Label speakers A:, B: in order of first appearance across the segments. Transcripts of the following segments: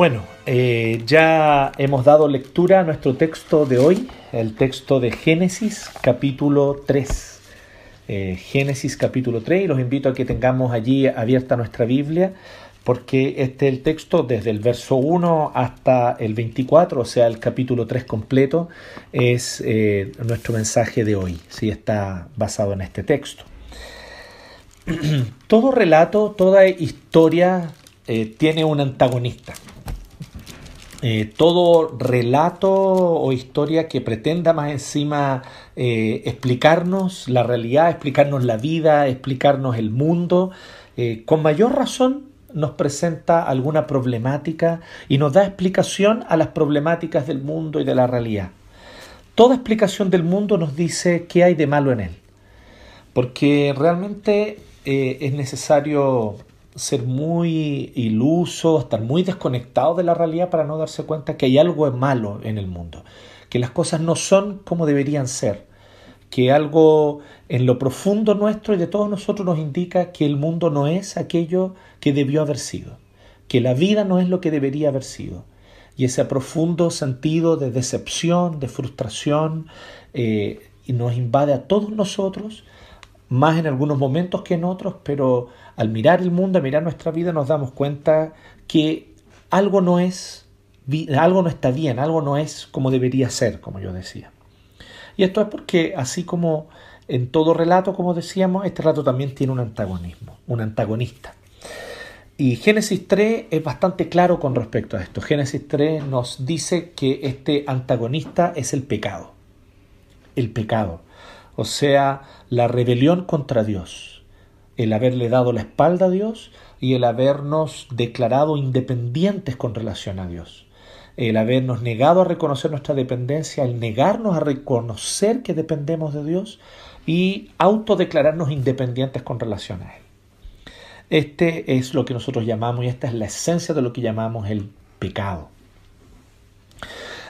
A: Bueno, eh, ya hemos dado lectura a nuestro texto de hoy, el texto de Génesis capítulo 3. Eh, Génesis capítulo 3 y los invito a que tengamos allí abierta nuestra Biblia porque este es el texto desde el verso 1 hasta el 24, o sea, el capítulo 3 completo, es eh, nuestro mensaje de hoy, ¿sí? está basado en este texto. Todo relato, toda historia tiene un antagonista. Eh, todo relato o historia que pretenda más encima eh, explicarnos la realidad, explicarnos la vida, explicarnos el mundo, eh, con mayor razón nos presenta alguna problemática y nos da explicación a las problemáticas del mundo y de la realidad. Toda explicación del mundo nos dice qué hay de malo en él, porque realmente es necesario ser muy iluso, estar muy desconectado de la realidad para no darse cuenta que hay algo malo en el mundo, que las cosas no son como deberían ser, que algo en lo profundo nuestro y de todos nosotros nos indica que el mundo no es aquello que debió haber sido, que la vida no es lo que debería haber sido. Y ese profundo sentido de decepción, de frustración, eh, nos invade a todos nosotros, más en algunos momentos que en otros, pero al mirar el mundo, al mirar nuestra vida, nos damos cuenta que algo no es, algo no está bien, algo no es como debería ser, como yo decía. Y esto es porque, así como en todo relato, como decíamos, este relato también tiene un antagonismo, un antagonista. Y Génesis 3 es bastante claro con respecto a esto. Génesis 3 nos dice que este antagonista es el pecado. El pecado. O sea, la rebelión contra Dios el haberle dado la espalda a Dios y el habernos declarado independientes con relación a Dios. El habernos negado a reconocer nuestra dependencia, el negarnos a reconocer que dependemos de Dios y autodeclararnos independientes con relación a Él. Este es lo que nosotros llamamos, y esta es la esencia de lo que llamamos el pecado.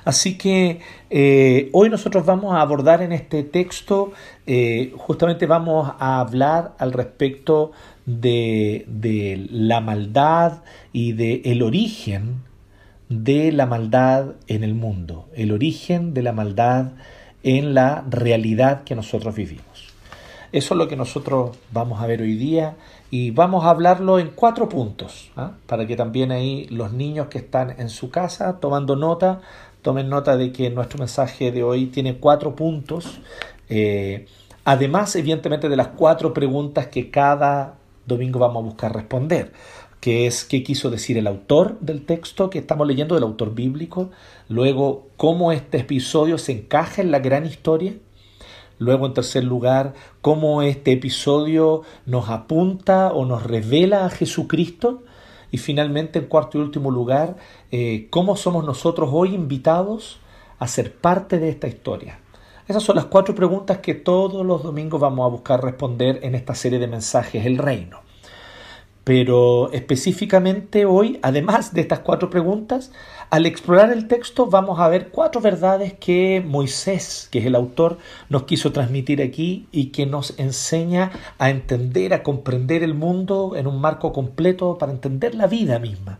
A: Así que eh, hoy nosotros vamos a abordar en este texto, eh, justamente vamos a hablar al respecto de, de la maldad y de el origen de la maldad en el mundo, el origen de la maldad en la realidad que nosotros vivimos. Eso es lo que nosotros vamos a ver hoy día y vamos a hablarlo en cuatro puntos, ¿ah? para que también ahí los niños que están en su casa tomando nota Tomen nota de que nuestro mensaje de hoy tiene cuatro puntos. Eh, además, evidentemente, de las cuatro preguntas que cada domingo vamos a buscar responder, que es qué quiso decir el autor del texto que estamos leyendo, del autor bíblico, luego cómo este episodio se encaja en la gran historia, luego en tercer lugar, cómo este episodio nos apunta o nos revela a Jesucristo, y finalmente, en cuarto y último lugar, eh, cómo somos nosotros hoy invitados a ser parte de esta historia. Esas son las cuatro preguntas que todos los domingos vamos a buscar responder en esta serie de mensajes, el reino. Pero específicamente hoy, además de estas cuatro preguntas, al explorar el texto vamos a ver cuatro verdades que Moisés, que es el autor, nos quiso transmitir aquí y que nos enseña a entender, a comprender el mundo en un marco completo para entender la vida misma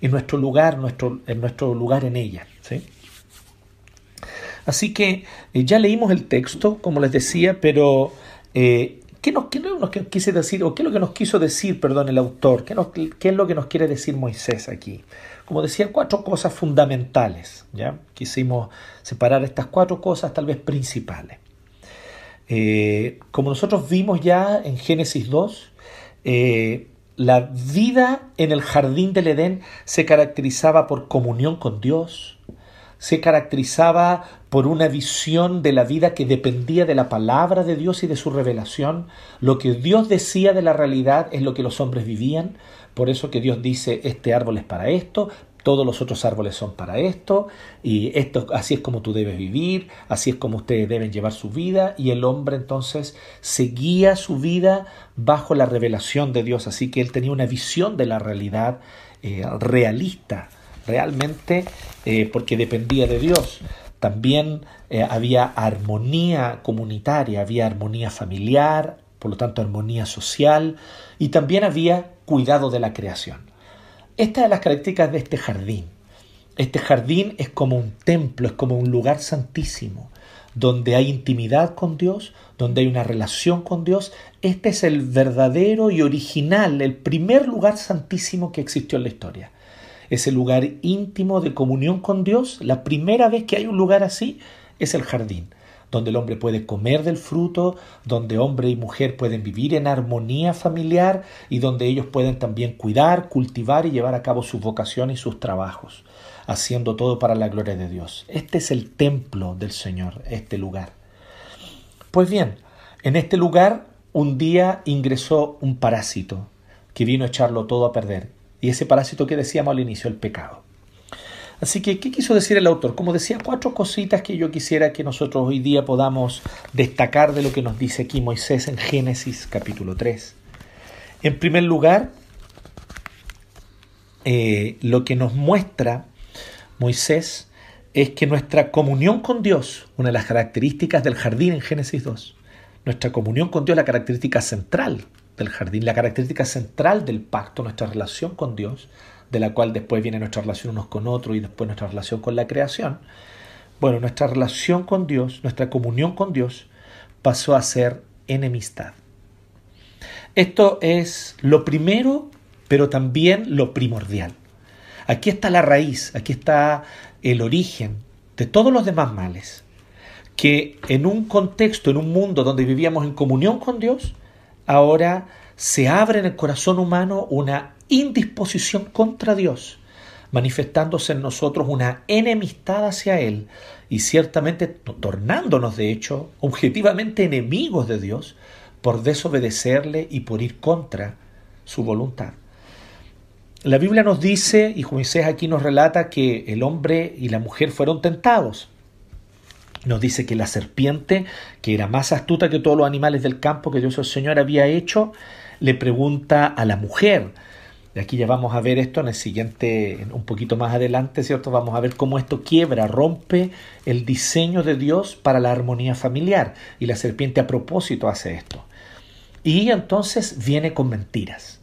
A: y nuestro lugar, nuestro, en nuestro lugar en ella. Así que eh, ya leímos el texto, como les decía, pero eh, ¿Qué, nos, quise decir, o qué es lo que nos quiso decir, perdón, el autor? ¿Qué, ¿Qué, es lo que nos quiere decir Moisés aquí? Como decía, cuatro cosas fundamentales. ¿ya? Quisimos separar estas cuatro cosas tal vez principales. Eh, como nosotros vimos ya en Génesis 2, eh, la vida en el jardín del Edén se caracterizaba por comunión con Dios, se caracterizaba por una visión de la vida que dependía de la palabra de Dios y de su revelación. Lo que Dios decía de la realidad es lo que los hombres vivían. Por eso que Dios dice, este árbol es para esto, todos los otros árboles son para esto, y esto así es como tú debes vivir, así es como ustedes deben llevar su vida, y el hombre entonces seguía su vida bajo la revelación de Dios, así que él tenía una visión de la realidad eh, realista, realmente eh, porque dependía de Dios. También eh, había armonía comunitaria, había armonía familiar, por lo tanto armonía social, y también había cuidado de la creación. Esta es las características de este jardín. Este jardín es como un templo, es como un lugar santísimo, donde hay intimidad con Dios, donde hay una relación con Dios. Este es el verdadero y original, el primer lugar santísimo que existió en la historia. Ese lugar íntimo de comunión con Dios, la primera vez que hay un lugar así, es el jardín donde el hombre puede comer del fruto, donde hombre y mujer pueden vivir en armonía familiar y donde ellos pueden también cuidar, cultivar y llevar a cabo su vocación y sus trabajos, haciendo todo para la gloria de Dios. Este es el templo del Señor, este lugar. Pues bien, en este lugar un día ingresó un parásito que vino a echarlo todo a perder. Y ese parásito que decíamos al inicio, el pecado. Así que, ¿qué quiso decir el autor? Como decía, cuatro cositas que yo quisiera que nosotros hoy día podamos destacar de lo que nos dice aquí Moisés en Génesis capítulo 3. En primer lugar, eh, lo que nos muestra Moisés es que nuestra comunión con Dios, una de las características del jardín en Génesis 2, nuestra comunión con Dios, la característica central del jardín, la característica central del pacto, nuestra relación con Dios, de la cual después viene nuestra relación unos con otros y después nuestra relación con la creación. Bueno, nuestra relación con Dios, nuestra comunión con Dios, pasó a ser enemistad. Esto es lo primero, pero también lo primordial. Aquí está la raíz, aquí está el origen de todos los demás males. Que en un contexto, en un mundo donde vivíamos en comunión con Dios, ahora se abre en el corazón humano una indisposición contra Dios, manifestándose en nosotros una enemistad hacia Él y ciertamente tornándonos de hecho objetivamente enemigos de Dios por desobedecerle y por ir contra su voluntad. La Biblia nos dice, y Moisés aquí nos relata, que el hombre y la mujer fueron tentados. Nos dice que la serpiente, que era más astuta que todos los animales del campo que Dios el Señor había hecho, le pregunta a la mujer, y aquí ya vamos a ver esto en el siguiente, un poquito más adelante, ¿cierto? Vamos a ver cómo esto quiebra, rompe el diseño de Dios para la armonía familiar. Y la serpiente a propósito hace esto. Y entonces viene con mentiras.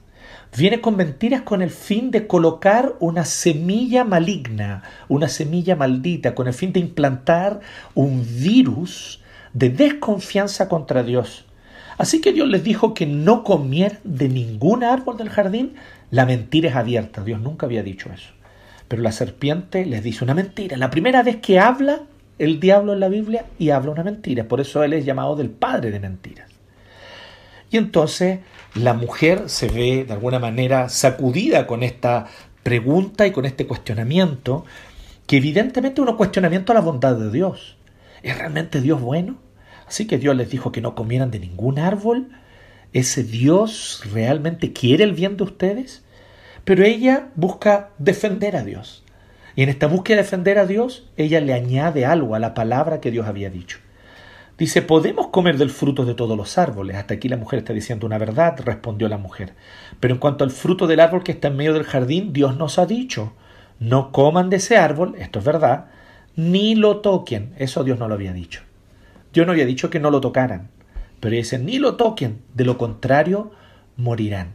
A: Viene con mentiras con el fin de colocar una semilla maligna, una semilla maldita, con el fin de implantar un virus de desconfianza contra Dios. Así que Dios les dijo que no comieran de ningún árbol del jardín, la mentira es abierta, Dios nunca había dicho eso. Pero la serpiente les dice una mentira. La primera vez que habla el diablo en la Biblia y habla una mentira. Por eso él es llamado del padre de mentiras. Y entonces la mujer se ve de alguna manera sacudida con esta pregunta y con este cuestionamiento, que evidentemente es un cuestionamiento a la bondad de Dios. ¿Es realmente Dios bueno? Así que Dios les dijo que no comieran de ningún árbol. ¿Ese Dios realmente quiere el bien de ustedes? Pero ella busca defender a Dios. Y en esta búsqueda de defender a Dios, ella le añade algo a la palabra que Dios había dicho. Dice, podemos comer del fruto de todos los árboles. Hasta aquí la mujer está diciendo una verdad, respondió la mujer. Pero en cuanto al fruto del árbol que está en medio del jardín, Dios nos ha dicho, no coman de ese árbol, esto es verdad, ni lo toquen. Eso Dios no lo había dicho. Dios no había dicho que no lo tocaran. Pero dice, ni lo toquen, de lo contrario, morirán.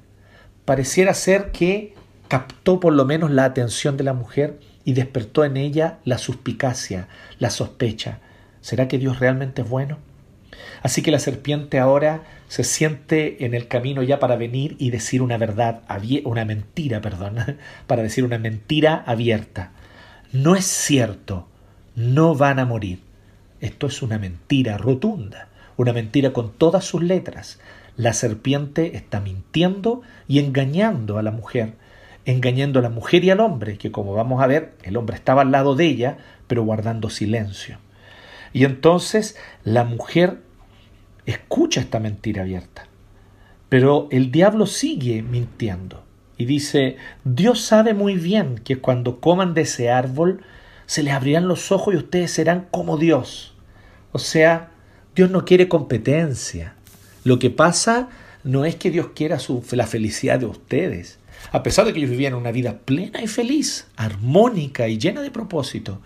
A: Pareciera ser que captó por lo menos la atención de la mujer y despertó en ella la suspicacia, la sospecha. ¿Será que Dios realmente es bueno? Así que la serpiente ahora se siente en el camino ya para venir y decir una verdad, una mentira, perdón, para decir una mentira abierta. No es cierto, no van a morir. Esto es una mentira rotunda, una mentira con todas sus letras. La serpiente está mintiendo y engañando a la mujer engañando a la mujer y al hombre, que como vamos a ver, el hombre estaba al lado de ella, pero guardando silencio. Y entonces la mujer escucha esta mentira abierta, pero el diablo sigue mintiendo y dice, Dios sabe muy bien que cuando coman de ese árbol, se les abrirán los ojos y ustedes serán como Dios. O sea, Dios no quiere competencia. Lo que pasa no es que Dios quiera la felicidad de ustedes, a pesar de que ellos vivían una vida plena y feliz, armónica y llena de propósito.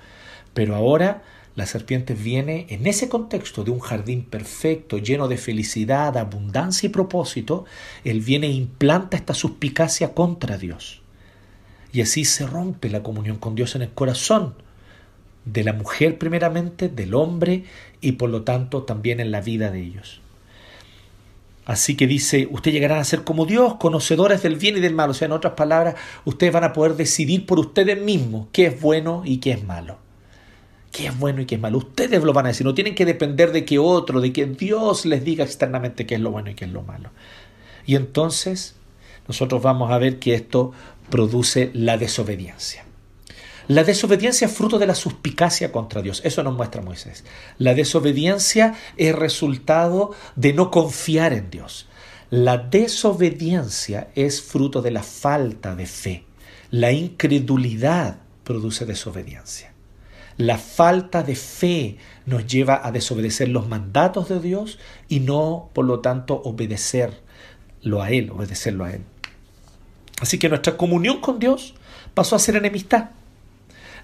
A: Pero ahora la serpiente viene en ese contexto de un jardín perfecto, lleno de felicidad, abundancia y propósito, él viene e implanta esta suspicacia contra Dios. Y así se rompe la comunión con Dios en el corazón de la mujer primeramente, del hombre y por lo tanto también en la vida de ellos. Así que dice, ustedes llegarán a ser como Dios, conocedores del bien y del mal. O sea, en otras palabras, ustedes van a poder decidir por ustedes mismos qué es bueno y qué es malo. Qué es bueno y qué es malo. Ustedes lo van a decir, no tienen que depender de que otro, de que Dios les diga externamente qué es lo bueno y qué es lo malo. Y entonces nosotros vamos a ver que esto produce la desobediencia. La desobediencia es fruto de la suspicacia contra Dios. Eso nos muestra Moisés. La desobediencia es resultado de no confiar en Dios. La desobediencia es fruto de la falta de fe. La incredulidad produce desobediencia. La falta de fe nos lleva a desobedecer los mandatos de Dios y no, por lo tanto, obedecerlo a Él, obedecerlo a Él. Así que nuestra comunión con Dios pasó a ser enemistad.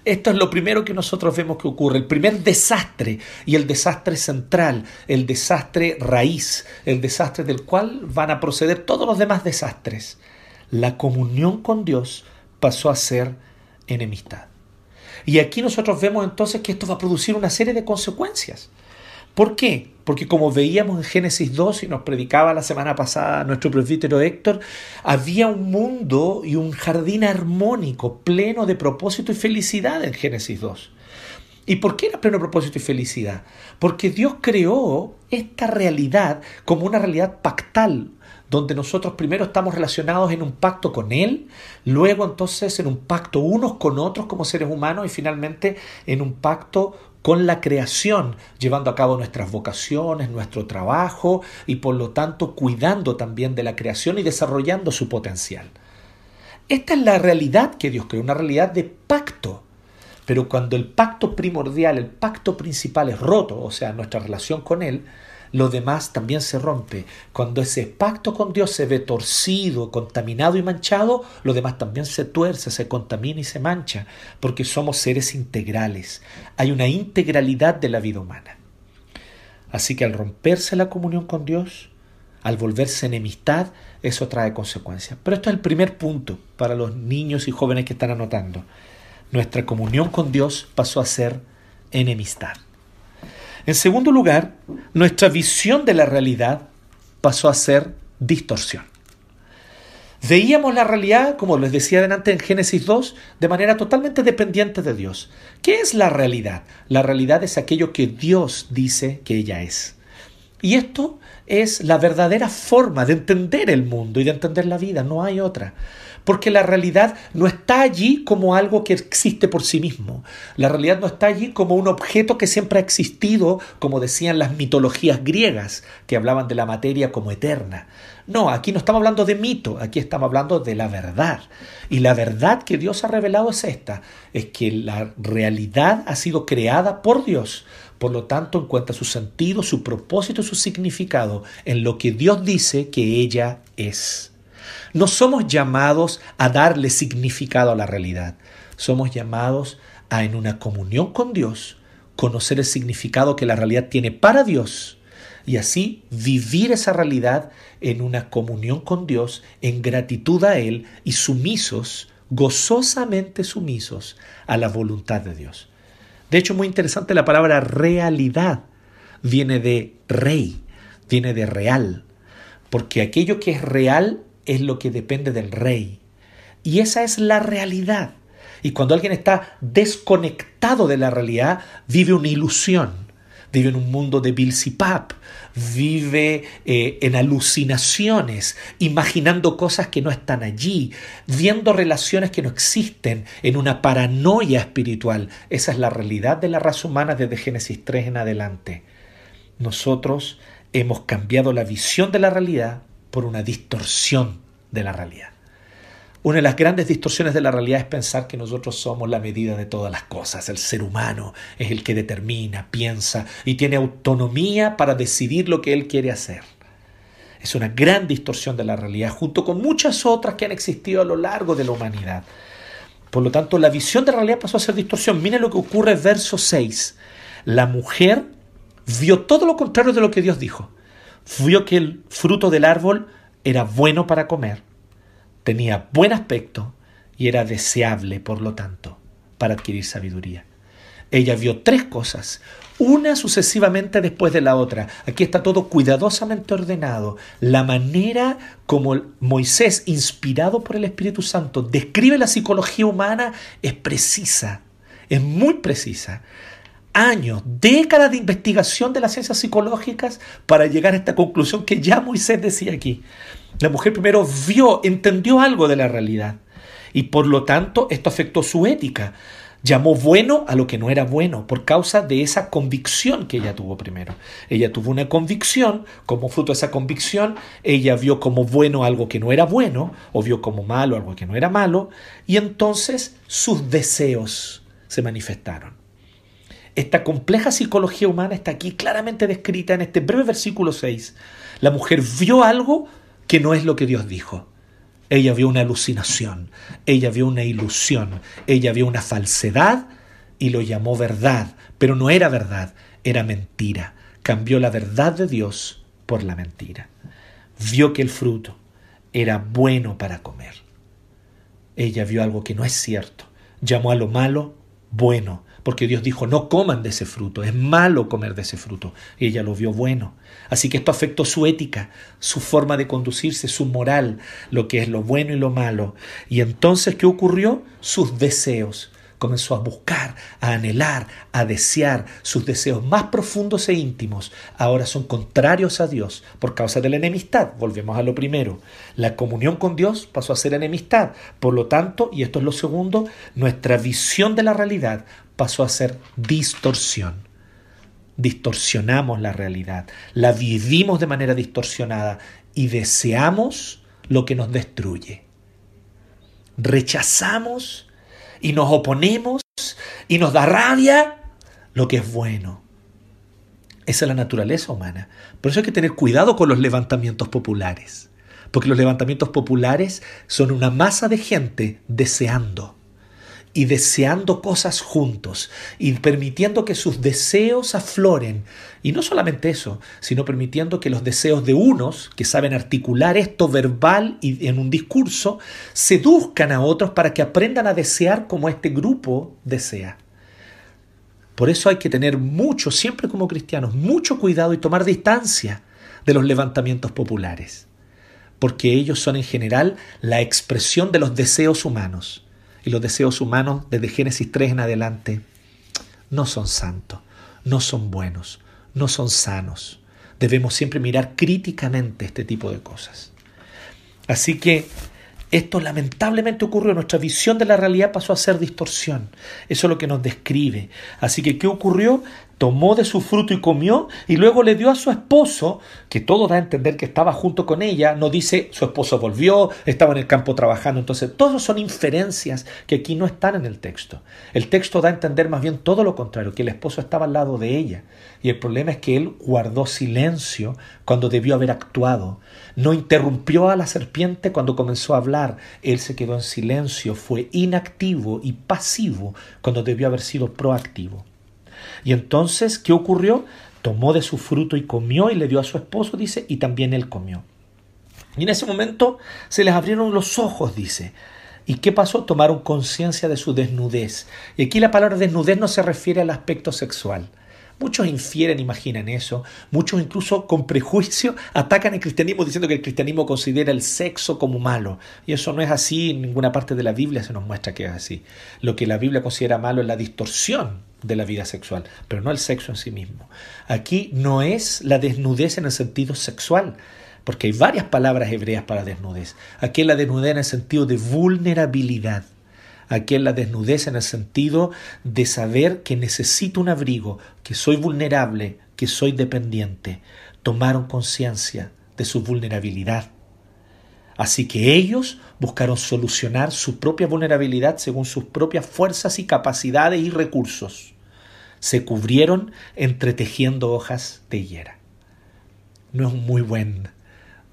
A: Esto es lo primero que nosotros vemos que ocurre, el primer desastre y el desastre central, el desastre raíz, el desastre del cual van a proceder todos los demás desastres. La comunión con Dios pasó a ser enemistad. Y aquí nosotros vemos entonces que esto va a producir una serie de consecuencias. ¿Por qué? Porque como veíamos en Génesis 2 y nos predicaba la semana pasada nuestro presbítero Héctor, había un mundo y un jardín armónico, pleno de propósito y felicidad en Génesis 2. ¿Y por qué era pleno propósito y felicidad? Porque Dios creó esta realidad como una realidad pactal, donde nosotros primero estamos relacionados en un pacto con Él, luego entonces en un pacto unos con otros como seres humanos y finalmente en un pacto con la creación, llevando a cabo nuestras vocaciones, nuestro trabajo y por lo tanto cuidando también de la creación y desarrollando su potencial. Esta es la realidad que Dios creó, una realidad de pacto. Pero cuando el pacto primordial, el pacto principal es roto, o sea, nuestra relación con Él, lo demás también se rompe. Cuando ese pacto con Dios se ve torcido, contaminado y manchado, lo demás también se tuerce, se contamina y se mancha, porque somos seres integrales. Hay una integralidad de la vida humana. Así que al romperse la comunión con Dios, al volverse enemistad, eso trae consecuencias. Pero esto es el primer punto para los niños y jóvenes que están anotando. Nuestra comunión con Dios pasó a ser enemistad. En segundo lugar, nuestra visión de la realidad pasó a ser distorsión. Veíamos la realidad, como les decía delante en Génesis 2, de manera totalmente dependiente de Dios. ¿Qué es la realidad? La realidad es aquello que Dios dice que ella es. Y esto es la verdadera forma de entender el mundo y de entender la vida, no hay otra porque la realidad no está allí como algo que existe por sí mismo. La realidad no está allí como un objeto que siempre ha existido, como decían las mitologías griegas, que hablaban de la materia como eterna. No, aquí no estamos hablando de mito, aquí estamos hablando de la verdad. Y la verdad que Dios ha revelado es esta, es que la realidad ha sido creada por Dios. Por lo tanto, encuentra su sentido, su propósito, su significado en lo que Dios dice que ella es. No somos llamados a darle significado a la realidad. Somos llamados a, en una comunión con Dios, conocer el significado que la realidad tiene para Dios y así vivir esa realidad en una comunión con Dios, en gratitud a Él y sumisos, gozosamente sumisos a la voluntad de Dios. De hecho, muy interesante la palabra realidad. Viene de rey, viene de real, porque aquello que es real es lo que depende del rey. Y esa es la realidad. Y cuando alguien está desconectado de la realidad, vive una ilusión, vive en un mundo de Bilsipap, vive eh, en alucinaciones, imaginando cosas que no están allí, viendo relaciones que no existen, en una paranoia espiritual. Esa es la realidad de la raza humana desde Génesis 3 en adelante. Nosotros hemos cambiado la visión de la realidad por una distorsión de la realidad. Una de las grandes distorsiones de la realidad es pensar que nosotros somos la medida de todas las cosas. El ser humano es el que determina, piensa y tiene autonomía para decidir lo que él quiere hacer. Es una gran distorsión de la realidad, junto con muchas otras que han existido a lo largo de la humanidad. Por lo tanto, la visión de la realidad pasó a ser distorsión. Miren lo que ocurre verso 6. La mujer vio todo lo contrario de lo que Dios dijo vio que el fruto del árbol era bueno para comer, tenía buen aspecto y era deseable, por lo tanto, para adquirir sabiduría. Ella vio tres cosas, una sucesivamente después de la otra. Aquí está todo cuidadosamente ordenado. La manera como Moisés, inspirado por el Espíritu Santo, describe la psicología humana es precisa, es muy precisa. Años, décadas de investigación de las ciencias psicológicas para llegar a esta conclusión que ya Moisés decía aquí. La mujer primero vio, entendió algo de la realidad y por lo tanto esto afectó su ética. Llamó bueno a lo que no era bueno por causa de esa convicción que ella tuvo primero. Ella tuvo una convicción, como fruto de esa convicción, ella vio como bueno algo que no era bueno, o vio como malo algo que no era malo, y entonces sus deseos se manifestaron. Esta compleja psicología humana está aquí claramente descrita en este breve versículo 6. La mujer vio algo que no es lo que Dios dijo. Ella vio una alucinación, ella vio una ilusión, ella vio una falsedad y lo llamó verdad, pero no era verdad, era mentira. Cambió la verdad de Dios por la mentira. Vio que el fruto era bueno para comer. Ella vio algo que no es cierto. Llamó a lo malo bueno porque Dios dijo, no coman de ese fruto, es malo comer de ese fruto. Y ella lo vio bueno. Así que esto afectó su ética, su forma de conducirse, su moral, lo que es lo bueno y lo malo. Y entonces, ¿qué ocurrió? Sus deseos comenzó a buscar, a anhelar, a desear. Sus deseos más profundos e íntimos ahora son contrarios a Dios por causa de la enemistad. Volvemos a lo primero. La comunión con Dios pasó a ser enemistad. Por lo tanto, y esto es lo segundo, nuestra visión de la realidad pasó a ser distorsión. Distorsionamos la realidad, la vivimos de manera distorsionada y deseamos lo que nos destruye. Rechazamos y nos oponemos y nos da rabia lo que es bueno. Esa es la naturaleza humana. Por eso hay que tener cuidado con los levantamientos populares. Porque los levantamientos populares son una masa de gente deseando y deseando cosas juntos y permitiendo que sus deseos afloren. Y no solamente eso, sino permitiendo que los deseos de unos, que saben articular esto verbal y en un discurso, seduzcan a otros para que aprendan a desear como este grupo desea. Por eso hay que tener mucho, siempre como cristianos, mucho cuidado y tomar distancia de los levantamientos populares, porque ellos son en general la expresión de los deseos humanos y los deseos humanos desde Génesis 3 en adelante no son santos, no son buenos, no son sanos. Debemos siempre mirar críticamente este tipo de cosas. Así que esto lamentablemente ocurrió, nuestra visión de la realidad pasó a ser distorsión. Eso es lo que nos describe. Así que, ¿qué ocurrió? Tomó de su fruto y comió, y luego le dio a su esposo, que todo da a entender que estaba junto con ella, no dice su esposo volvió, estaba en el campo trabajando, entonces todos son inferencias que aquí no están en el texto. El texto da a entender más bien todo lo contrario, que el esposo estaba al lado de ella, y el problema es que él guardó silencio cuando debió haber actuado, no interrumpió a la serpiente cuando comenzó a hablar, él se quedó en silencio, fue inactivo y pasivo cuando debió haber sido proactivo. Y entonces, ¿qué ocurrió? Tomó de su fruto y comió y le dio a su esposo, dice, y también él comió. Y en ese momento se les abrieron los ojos, dice. ¿Y qué pasó? Tomaron conciencia de su desnudez. Y aquí la palabra desnudez no se refiere al aspecto sexual. Muchos infieren, imaginan eso. Muchos incluso con prejuicio atacan el cristianismo diciendo que el cristianismo considera el sexo como malo. Y eso no es así. En ninguna parte de la Biblia se nos muestra que es así. Lo que la Biblia considera malo es la distorsión de la vida sexual, pero no el sexo en sí mismo. Aquí no es la desnudez en el sentido sexual, porque hay varias palabras hebreas para desnudez. Aquí es la desnudez en el sentido de vulnerabilidad. Aquí es la desnudez en el sentido de saber que necesito un abrigo, que soy vulnerable, que soy dependiente. Tomaron conciencia de su vulnerabilidad. Así que ellos buscaron solucionar su propia vulnerabilidad según sus propias fuerzas y capacidades y recursos. Se cubrieron entretejiendo hojas de higuera. No es un muy buen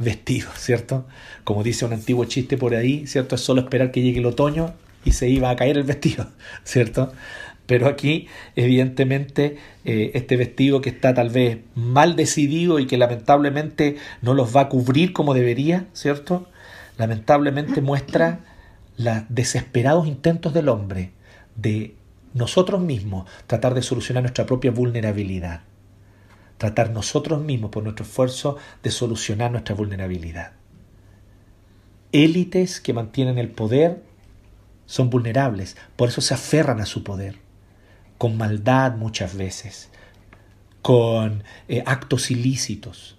A: vestido, ¿cierto? Como dice un antiguo chiste por ahí, ¿cierto? Es solo esperar que llegue el otoño y se iba a caer el vestido, ¿cierto? Pero aquí, evidentemente, eh, este vestido que está tal vez mal decidido y que lamentablemente no los va a cubrir como debería, ¿cierto? Lamentablemente muestra los desesperados intentos del hombre de nosotros mismos tratar de solucionar nuestra propia vulnerabilidad. Tratar nosotros mismos por nuestro esfuerzo de solucionar nuestra vulnerabilidad. Élites que mantienen el poder son vulnerables, por eso se aferran a su poder, con maldad muchas veces, con eh, actos ilícitos,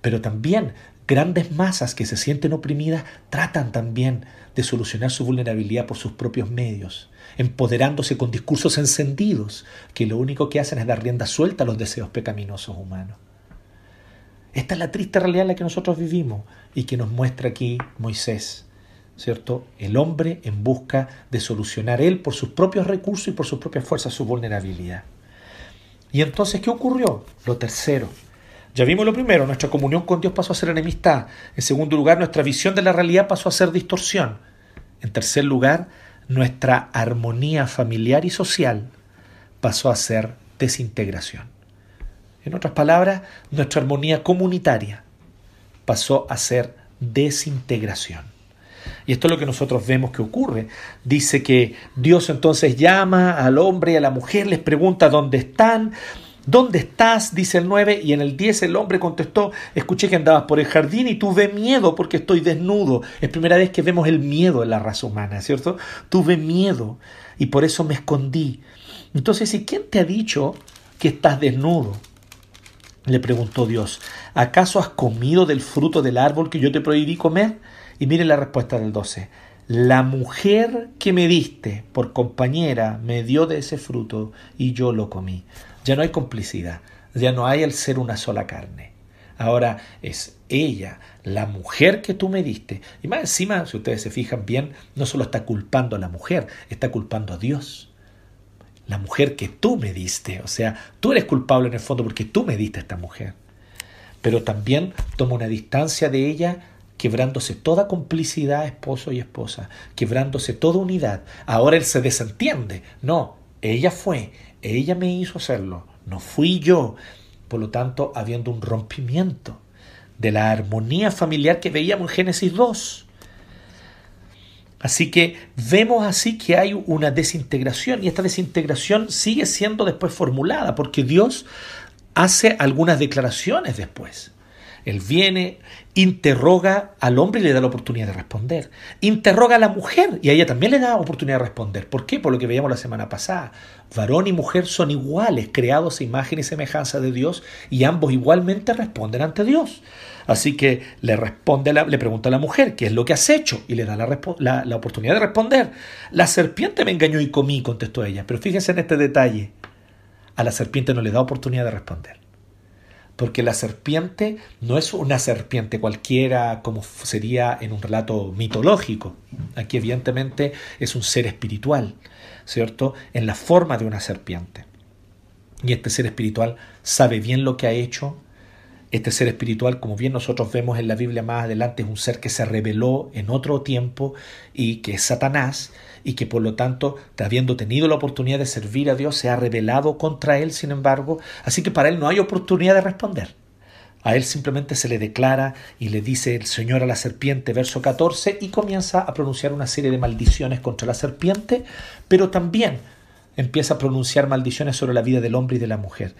A: pero también grandes masas que se sienten oprimidas tratan también de solucionar su vulnerabilidad por sus propios medios, empoderándose con discursos encendidos que lo único que hacen es dar rienda suelta a los deseos pecaminosos humanos. Esta es la triste realidad en la que nosotros vivimos y que nos muestra aquí Moisés, ¿cierto? El hombre en busca de solucionar él por sus propios recursos y por sus propias fuerzas su vulnerabilidad. Y entonces, ¿qué ocurrió? Lo tercero, ya vimos lo primero, nuestra comunión con Dios pasó a ser enemistad. En segundo lugar, nuestra visión de la realidad pasó a ser distorsión. En tercer lugar, nuestra armonía familiar y social pasó a ser desintegración. En otras palabras, nuestra armonía comunitaria pasó a ser desintegración. Y esto es lo que nosotros vemos que ocurre. Dice que Dios entonces llama al hombre y a la mujer, les pregunta dónde están, ¿Dónde estás? dice el 9, y en el 10 el hombre contestó, escuché que andabas por el jardín y tuve miedo porque estoy desnudo. Es primera vez que vemos el miedo en la raza humana, ¿cierto? Tuve miedo y por eso me escondí. Entonces, ¿y quién te ha dicho que estás desnudo? Le preguntó Dios, ¿acaso has comido del fruto del árbol que yo te prohibí comer? Y mire la respuesta del 12. La mujer que me diste por compañera me dio de ese fruto y yo lo comí. Ya no hay complicidad, ya no hay el ser una sola carne. Ahora es ella, la mujer que tú me diste. Y más encima, si ustedes se fijan bien, no solo está culpando a la mujer, está culpando a Dios. La mujer que tú me diste. O sea, tú eres culpable en el fondo porque tú me diste a esta mujer. Pero también toma una distancia de ella quebrándose toda complicidad esposo y esposa, quebrándose toda unidad. Ahora él se desentiende. No, ella fue, ella me hizo hacerlo, no fui yo. Por lo tanto, habiendo un rompimiento de la armonía familiar que veíamos en Génesis 2. Así que vemos así que hay una desintegración y esta desintegración sigue siendo después formulada porque Dios hace algunas declaraciones después. Él viene, interroga al hombre y le da la oportunidad de responder. Interroga a la mujer y a ella también le da oportunidad de responder. ¿Por qué? Por lo que veíamos la semana pasada. Varón y mujer son iguales, creados a imagen y semejanza de Dios y ambos igualmente responden ante Dios. Así que le responde, le pregunta a la mujer, ¿qué es lo que has hecho? Y le da la, la oportunidad de responder. La serpiente me engañó y comí, contestó ella. Pero fíjense en este detalle. A la serpiente no le da oportunidad de responder porque la serpiente no es una serpiente cualquiera como sería en un relato mitológico. Aquí evidentemente es un ser espiritual, ¿cierto? En la forma de una serpiente. Y este ser espiritual sabe bien lo que ha hecho. Este ser espiritual, como bien nosotros vemos en la Biblia más adelante, es un ser que se reveló en otro tiempo y que es Satanás y que por lo tanto, habiendo tenido la oportunidad de servir a Dios, se ha rebelado contra él, sin embargo, así que para él no hay oportunidad de responder. A él simplemente se le declara y le dice el Señor a la serpiente, verso 14, y comienza a pronunciar una serie de maldiciones contra la serpiente, pero también empieza a pronunciar maldiciones sobre la vida del hombre y de la mujer.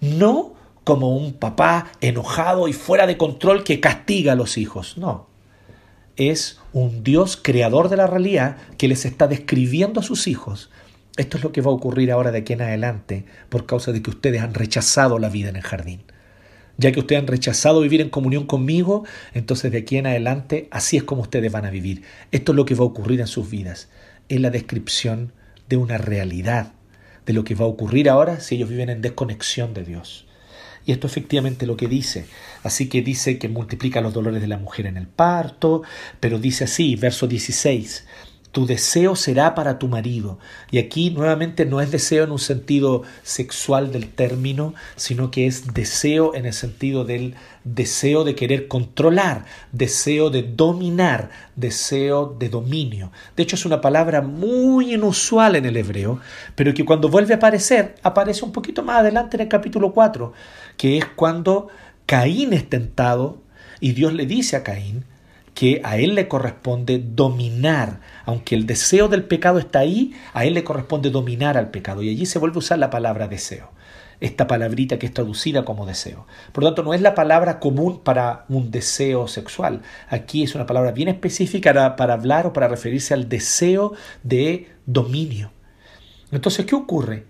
A: No como un papá enojado y fuera de control que castiga a los hijos, no, es un Dios creador de la realidad que les está describiendo a sus hijos. Esto es lo que va a ocurrir ahora de aquí en adelante por causa de que ustedes han rechazado la vida en el jardín. Ya que ustedes han rechazado vivir en comunión conmigo, entonces de aquí en adelante así es como ustedes van a vivir. Esto es lo que va a ocurrir en sus vidas. Es la descripción de una realidad, de lo que va a ocurrir ahora si ellos viven en desconexión de Dios. Y esto efectivamente lo que dice. Así que dice que multiplica los dolores de la mujer en el parto, pero dice así, verso 16, tu deseo será para tu marido. Y aquí nuevamente no es deseo en un sentido sexual del término, sino que es deseo en el sentido del deseo de querer controlar, deseo de dominar, deseo de dominio. De hecho es una palabra muy inusual en el hebreo, pero que cuando vuelve a aparecer, aparece un poquito más adelante en el capítulo 4, que es cuando Caín es tentado y Dios le dice a Caín, que a él le corresponde dominar, aunque el deseo del pecado está ahí, a él le corresponde dominar al pecado. Y allí se vuelve a usar la palabra deseo, esta palabrita que es traducida como deseo. Por lo tanto, no es la palabra común para un deseo sexual. Aquí es una palabra bien específica para, hablar o para referirse al deseo de dominio. Entonces, ¿qué ocurre?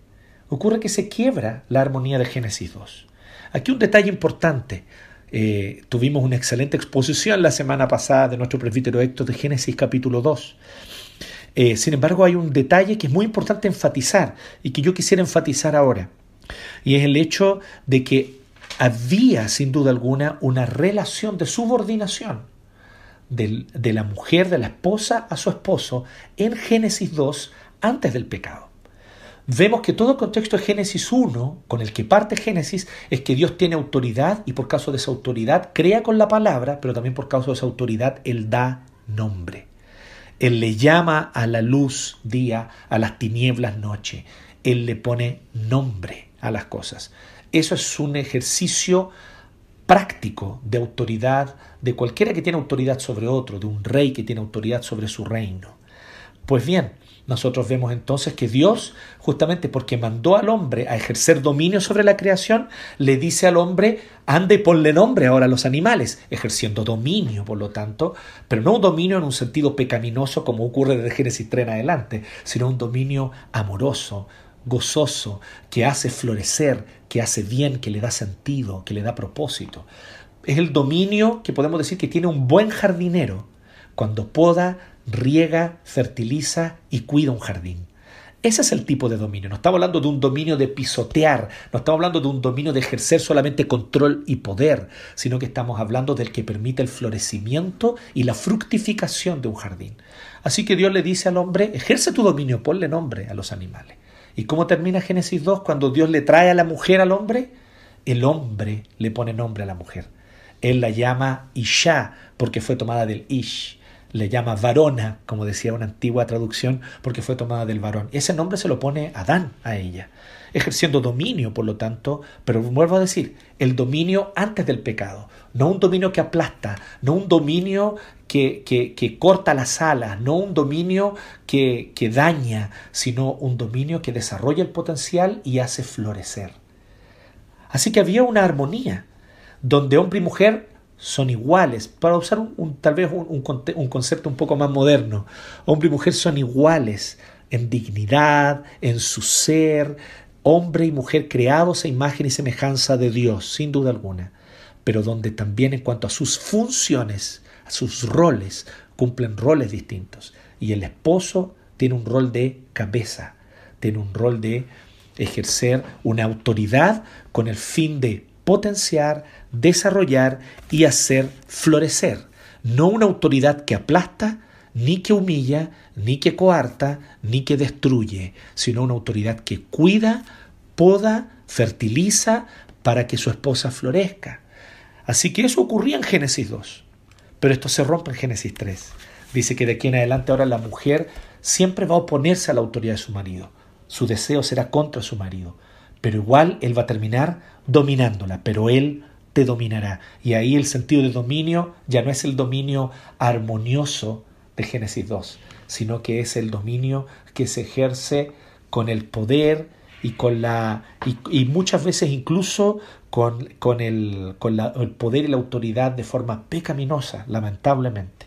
A: Ocurre que se quiebra la armonía de Génesis 2. Aquí un detalle importante. Eh, tuvimos una excelente exposición la semana pasada de nuestro presbítero Héctor de Génesis capítulo 2. Eh, sin embargo, hay un detalle que es muy importante enfatizar y que yo quisiera enfatizar ahora. Y es el hecho de que había, sin duda alguna, una relación de subordinación de la mujer, de la esposa a su esposo en Génesis 2 antes del pecado vemos que todo el contexto de Génesis 1, con el que parte Génesis, es que Dios tiene autoridad y por causa de esa autoridad crea con la palabra, pero también por causa de esa autoridad Él da nombre. Él le llama a la luz día, a las tinieblas noche. Él le pone nombre a las cosas. Eso es un ejercicio práctico de autoridad de cualquiera que tiene autoridad sobre otro, de un rey que tiene autoridad sobre su reino. Pues bien, nosotros vemos entonces que Dios, justamente porque mandó al hombre a ejercer dominio sobre la creación, le dice al hombre, ande y ponle nombre ahora a los animales, ejerciendo dominio, por lo tanto, pero no un dominio en un sentido pecaminoso como ocurre desde Génesis 3 en adelante, sino un dominio amoroso, gozoso, que hace florecer, que hace bien, que le da sentido, que le da propósito. Es el dominio que podemos decir que tiene un buen jardinero cuando poda riega, fertiliza y cuida un jardín. Ese es el tipo de dominio. No estamos hablando de un dominio de pisotear, no estamos hablando de un dominio de ejercer solamente control y poder, sino que estamos hablando del que permite el florecimiento y la fructificación de un jardín. Así que Dios le dice al hombre, ejerce tu dominio, ponle nombre a los animales. ¿Y cómo termina Génesis 2 cuando Dios le trae a la mujer al hombre? El hombre le pone nombre a la mujer. Él la llama Isha porque fue tomada del Ish le llama varona, como decía una antigua traducción, porque fue tomada del varón. Ese nombre se lo pone Adán a ella, ejerciendo dominio, por lo tanto, pero vuelvo a decir, el dominio antes del pecado, no un dominio que aplasta, no un dominio que, que, corta las alas, no un dominio que, que daña, sino un dominio que desarrolla el potencial y hace florecer. Así que había una armonía, donde hombre y mujer son iguales. Para usar tal vez un, un, concepto un poco más moderno, hombre y mujer son iguales en dignidad, en su ser, hombre y mujer creados a imagen y semejanza de Dios, sin duda alguna, pero donde también en cuanto a sus funciones, a sus roles, cumplen roles distintos. Y el esposo tiene un rol de cabeza, tiene un rol de ejercer una autoridad con el fin de potenciar, desarrollar y hacer florecer. No una autoridad que aplasta, ni que humilla, ni que coarta, ni que destruye, sino una autoridad que cuida, poda, fertiliza para que su esposa florezca. Así que eso ocurría en Génesis 2, pero esto se rompe en Génesis 3. Dice que de aquí en adelante ahora la mujer siempre va a oponerse a la autoridad de su marido. Su deseo será contra su marido pero igual Él va a terminar dominándola, pero Él te dominará. Y ahí el sentido de dominio ya no es el dominio armonioso de Génesis 2, sino que es el dominio que se ejerce con el poder y con la y, muchas veces incluso con, con, el, con el poder y la autoridad de forma pecaminosa, lamentablemente.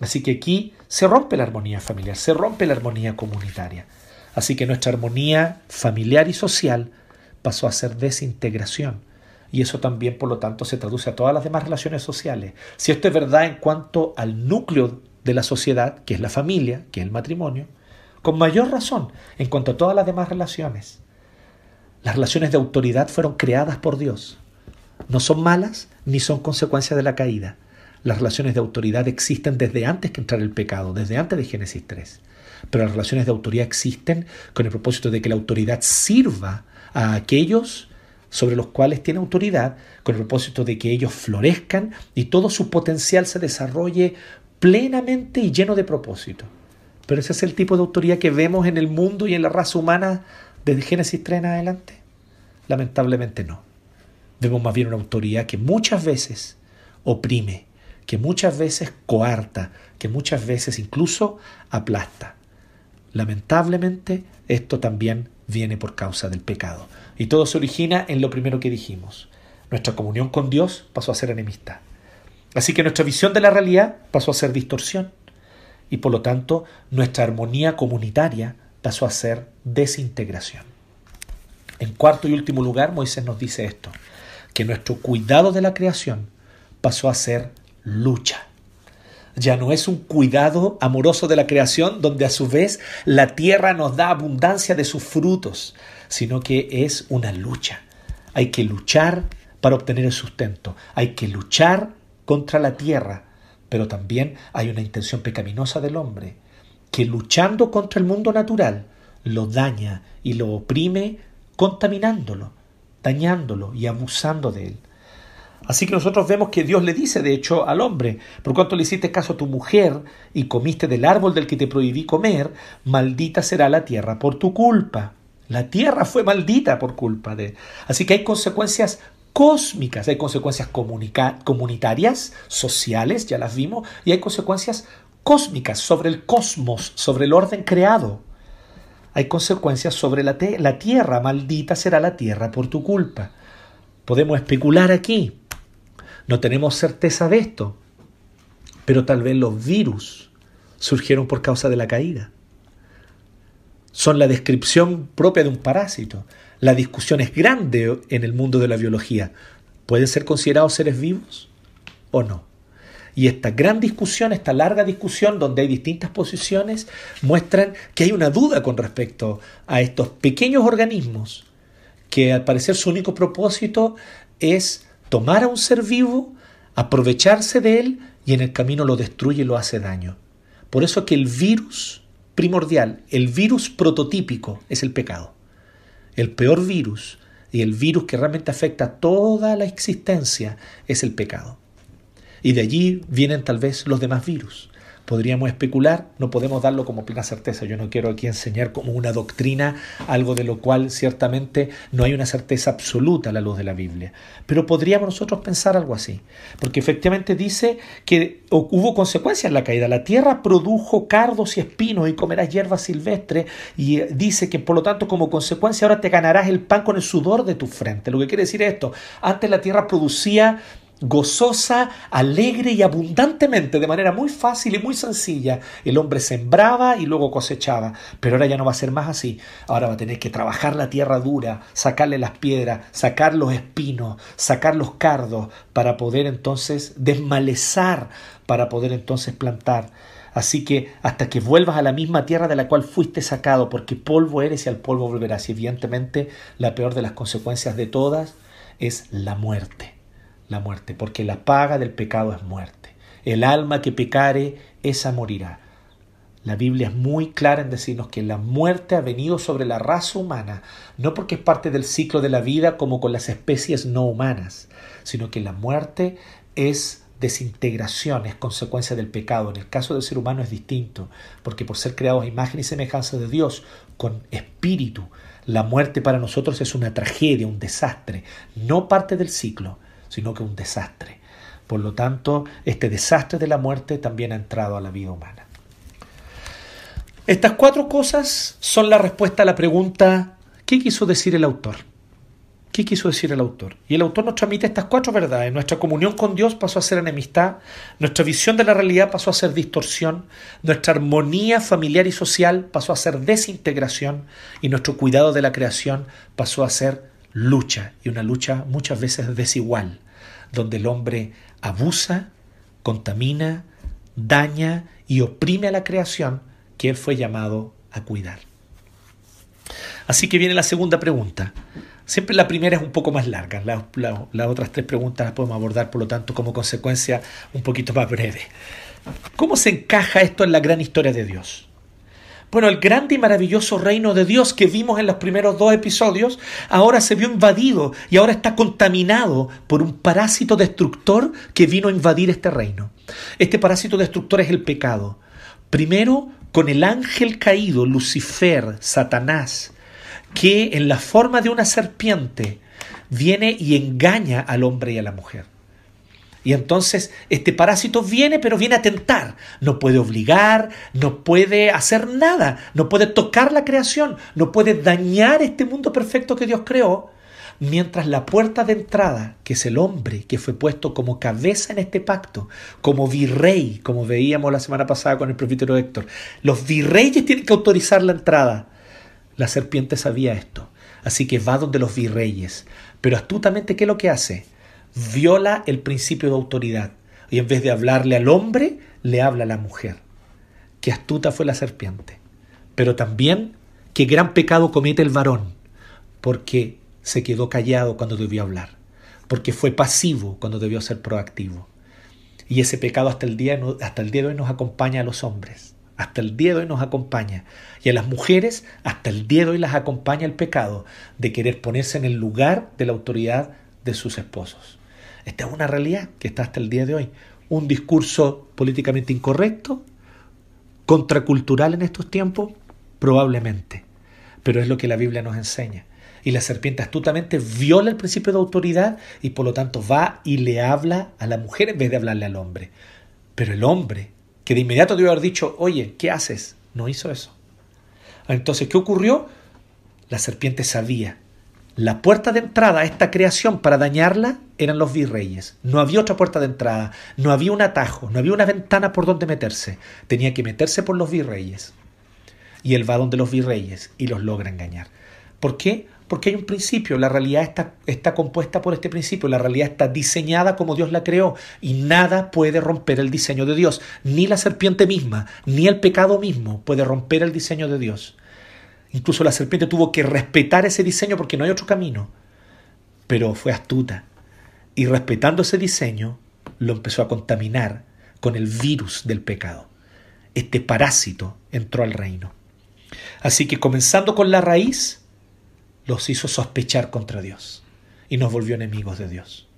A: Así que aquí se rompe la armonía familiar, se rompe la armonía comunitaria. Así que nuestra armonía familiar y social pasó a ser desintegración. Y eso también, por lo tanto, se traduce a todas las demás relaciones sociales. Si esto es verdad en cuanto al núcleo de la sociedad, que es la familia, que es el matrimonio, con mayor razón en cuanto a todas las demás relaciones. Las relaciones de autoridad fueron creadas por Dios. No son malas ni son consecuencia de la caída. Las relaciones de autoridad existen desde antes que entrar el pecado, desde antes de Génesis 3 pero las relaciones de autoridad existen con el propósito de que la autoridad sirva a aquellos sobre los cuales tiene autoridad, con el propósito de que ellos florezcan y todo su potencial se desarrolle plenamente y lleno de propósito. Pero ese es el tipo de autoridad que vemos en el mundo y en la raza humana desde Génesis 3 en adelante. Lamentablemente no. Vemos más bien una autoridad que muchas veces oprime, que muchas veces coarta, que muchas veces incluso aplasta. Lamentablemente, esto también viene por causa del pecado. Y todo se origina en lo primero que dijimos. Nuestra comunión con Dios pasó a ser enemistad. Así que nuestra visión de la realidad pasó a ser distorsión. Y por lo tanto, nuestra armonía comunitaria pasó a ser desintegración. En cuarto y último lugar, Moisés nos dice esto, que nuestro cuidado de la creación pasó a ser lucha. Ya no es un cuidado amoroso de la creación donde a su vez la tierra nos da abundancia de sus frutos, sino que es una lucha. Hay que luchar para obtener el sustento, hay que luchar contra la tierra, pero también hay una intención pecaminosa del hombre, que luchando contra el mundo natural lo daña y lo oprime contaminándolo, dañándolo y abusando de él. Así que nosotros vemos que Dios le dice, de hecho, al hombre, por cuanto le hiciste caso a tu mujer y comiste del árbol del que te prohibí comer, maldita será la tierra por tu culpa. La tierra fue maldita por culpa de... Así que hay consecuencias cósmicas, hay consecuencias comunitarias, sociales, ya las vimos, y hay consecuencias cósmicas sobre el cosmos, sobre el orden creado. Hay consecuencias sobre la, la tierra, maldita será la tierra por tu culpa. Podemos especular aquí, no tenemos certeza de esto, pero tal vez los virus surgieron por causa de la caída. Son la descripción propia de un parásito. La discusión es grande en el mundo de la biología. ¿Pueden ser considerados seres vivos o no? Y esta gran discusión, esta larga discusión donde hay distintas posiciones, muestran que hay una duda con respecto a estos pequeños organismos que al parecer su único propósito es tomar a un ser vivo, aprovecharse de él y en el camino lo destruye y lo hace daño. Por eso que el virus primordial, el virus prototípico es el pecado. El peor virus y el virus que realmente afecta toda la existencia es el pecado. Y de allí vienen tal vez los demás virus. Podríamos especular, no podemos darlo como plena certeza. Yo no quiero aquí enseñar como una doctrina algo de lo cual ciertamente no hay una certeza absoluta a la luz de la Biblia. Pero podríamos nosotros pensar algo así. Porque efectivamente dice que hubo consecuencias en la caída. La tierra produjo cardos y espinos y comerás hierba silvestre. Y dice que por lo tanto como consecuencia ahora te ganarás el pan con el sudor de tu frente. Lo que quiere decir esto, antes la tierra producía gozosa, alegre y abundantemente, de manera muy fácil y muy sencilla. El hombre sembraba y luego cosechaba, pero ahora ya no va a ser más así. Ahora va a tener que trabajar la tierra dura, sacarle las piedras, sacar los espinos, sacar los cardos, para poder entonces desmalezar, para poder entonces plantar. Así que hasta que vuelvas a la misma tierra de la cual fuiste sacado, porque polvo eres y al polvo volverás. Y evidentemente la peor de las consecuencias de todas es la muerte la muerte, porque la paga del pecado es muerte. El alma que pecare, esa morirá. La Biblia es muy clara en decirnos que la muerte ha venido sobre la raza humana, no porque es parte del ciclo de la vida como con las especies no humanas, sino que la muerte es desintegración, es consecuencia del pecado. En el caso del ser humano es distinto, porque por ser creados a imagen y semejanza de Dios, con espíritu, la muerte para nosotros es una tragedia, un desastre, no parte del ciclo, sino que un desastre. Por lo tanto, este desastre de la muerte también ha entrado a la vida humana. Estas cuatro cosas son la respuesta a la pregunta ¿qué quiso decir el autor? ¿Qué quiso decir el autor? Y el autor nos transmite estas cuatro verdades. Nuestra comunión con Dios pasó a ser enemistad, nuestra visión de la realidad pasó a ser distorsión, nuestra armonía familiar y social pasó a ser desintegración y nuestro cuidado de la creación pasó a ser lucha, y una lucha muchas veces desigual, donde el hombre abusa, contamina, daña y oprime a la creación que él fue llamado a cuidar. Así que viene la segunda pregunta. Siempre la primera es un poco más larga, las otras tres preguntas las podemos abordar, por lo tanto, como consecuencia un poquito más breve. ¿Cómo se encaja esto en la gran historia de Dios? Bueno, el grande y maravilloso reino de Dios que vimos en los primeros dos episodios, ahora se vio invadido y ahora está contaminado por un parásito destructor que vino a invadir este reino. Este parásito destructor es el pecado. Primero, con el ángel caído, Lucifer, Satanás, que en la forma de una serpiente viene y engaña al hombre y a la mujer. Y entonces este parásito viene, pero viene a tentar. No puede obligar, no puede hacer nada, no puede tocar la creación, no puede dañar este mundo perfecto que Dios creó, mientras la puerta de entrada, que es el hombre que fue puesto como cabeza en este pacto, como virrey, como veíamos la semana pasada con el profetero Héctor, los virreyes tienen que autorizar la entrada. La serpiente sabía esto, así que va donde los virreyes. Pero astutamente, ¿qué es lo que hace? Viola el principio de autoridad. Y en vez de hablarle al hombre, le habla a la mujer. Qué astuta fue la serpiente. Pero también qué gran pecado comete el varón, porque se quedó callado cuando debió hablar, porque fue pasivo cuando debió ser proactivo. Y ese pecado hasta el día, hasta el día de hoy nos acompaña a los hombres, hasta el día de hoy nos acompaña. Y a las mujeres hasta el día de hoy las acompaña el pecado de querer ponerse en el lugar de la autoridad de sus esposos. Esta es una realidad que está hasta el día de hoy. Un discurso políticamente incorrecto, contracultural en estos tiempos, probablemente. Pero es lo que la Biblia nos enseña. Y la serpiente astutamente viola el principio de autoridad y por lo tanto va y le habla a la mujer en vez de hablarle al hombre. Pero el hombre, que de inmediato debe haber dicho, oye, ¿qué haces? No hizo eso. Entonces, ¿qué ocurrió? La serpiente sabía. La puerta de entrada a esta creación para dañarla eran los virreyes. No había otra puerta de entrada, no había un atajo, no había una ventana por donde meterse. Tenía que meterse por los virreyes. Y él va donde los virreyes y los logra engañar. ¿Por qué? Porque hay un principio, la realidad está, compuesta por este principio, la realidad está diseñada como Dios la creó y nada puede romper el diseño de Dios, ni la serpiente misma, ni el pecado mismo puede romper el diseño de Dios. Incluso la serpiente tuvo que respetar ese diseño porque no hay otro camino, pero fue astuta y respetando ese diseño lo empezó a contaminar con el virus del pecado. Este parásito entró al reino. Así que comenzando con la raíz, los hizo sospechar contra Dios y nos volvió enemigos de Dios.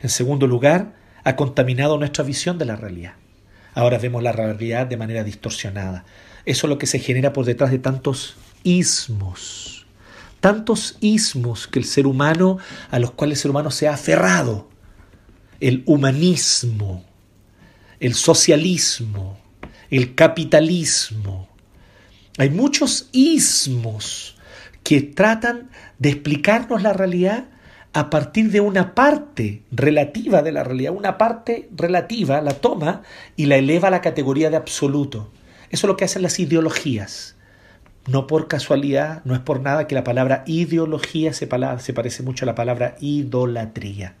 A: En segundo lugar, ha contaminado nuestra visión de la realidad. Ahora vemos la realidad de manera distorsionada. Eso es lo que se genera por detrás de tantos ismos. Tantos ismos que el ser humano, a los cuales el ser humano se ha aferrado. El humanismo, el socialismo, el capitalismo. Hay muchos ismos que tratan de explicarnos la realidad a partir de una parte relativa de la realidad. Una parte relativa la toma y la eleva a la categoría de absoluto. Eso es lo que hacen las ideologías. No por casualidad, no es por nada que la palabra ideología se, parece mucho a la palabra idolatría.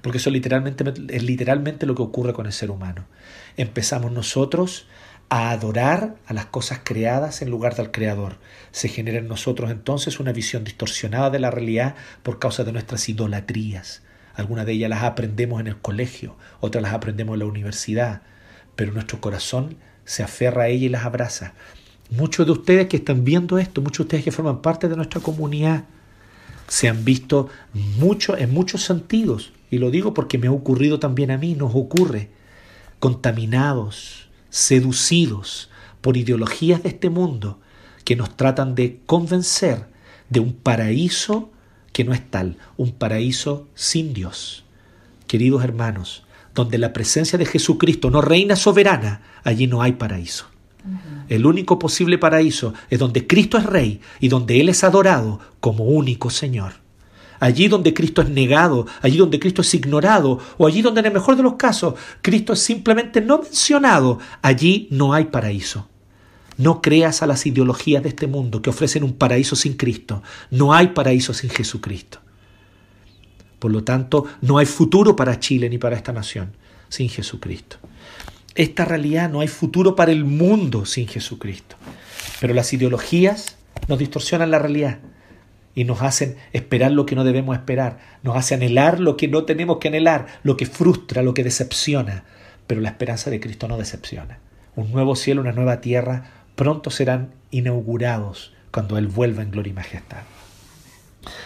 A: Porque eso literalmente, es literalmente lo que ocurre con el ser humano. Empezamos nosotros a adorar a las cosas creadas en lugar del Creador. Se genera en nosotros entonces una visión distorsionada de la realidad por causa de nuestras idolatrías. Algunas de ellas las aprendemos en el colegio, otras las aprendemos en la universidad, pero nuestro corazón se aferra a ella y las abraza. Muchos de ustedes que están viendo esto, muchos de ustedes que forman parte de nuestra comunidad, se han visto mucho, en muchos sentidos, y lo digo porque me ha ocurrido también a mí, nos ocurre, contaminados, seducidos por ideologías de este mundo que nos tratan de convencer de un paraíso que no es tal, un paraíso sin Dios. Queridos hermanos, donde la presencia de Jesucristo no reina soberana, allí no hay paraíso. El único posible paraíso es donde Cristo es rey y donde Él es adorado como único Señor allí donde Cristo es negado, allí donde Cristo es ignorado, o allí donde en el mejor de los casos Cristo es simplemente no mencionado, allí no hay paraíso. No creas a las ideologías de este mundo que ofrecen un paraíso sin Cristo. No hay paraíso sin Jesucristo. Por lo tanto, no hay futuro para Chile ni para esta nación sin Jesucristo. Esta realidad no hay futuro para el mundo sin Jesucristo. Pero las ideologías nos distorsionan la realidad y nos hacen esperar lo que no debemos esperar, nos hace anhelar lo que no tenemos que anhelar, lo que frustra, lo que decepciona. Pero la esperanza de Cristo no decepciona. Un nuevo cielo, una nueva tierra pronto serán inaugurados cuando Él vuelva en gloria y majestad.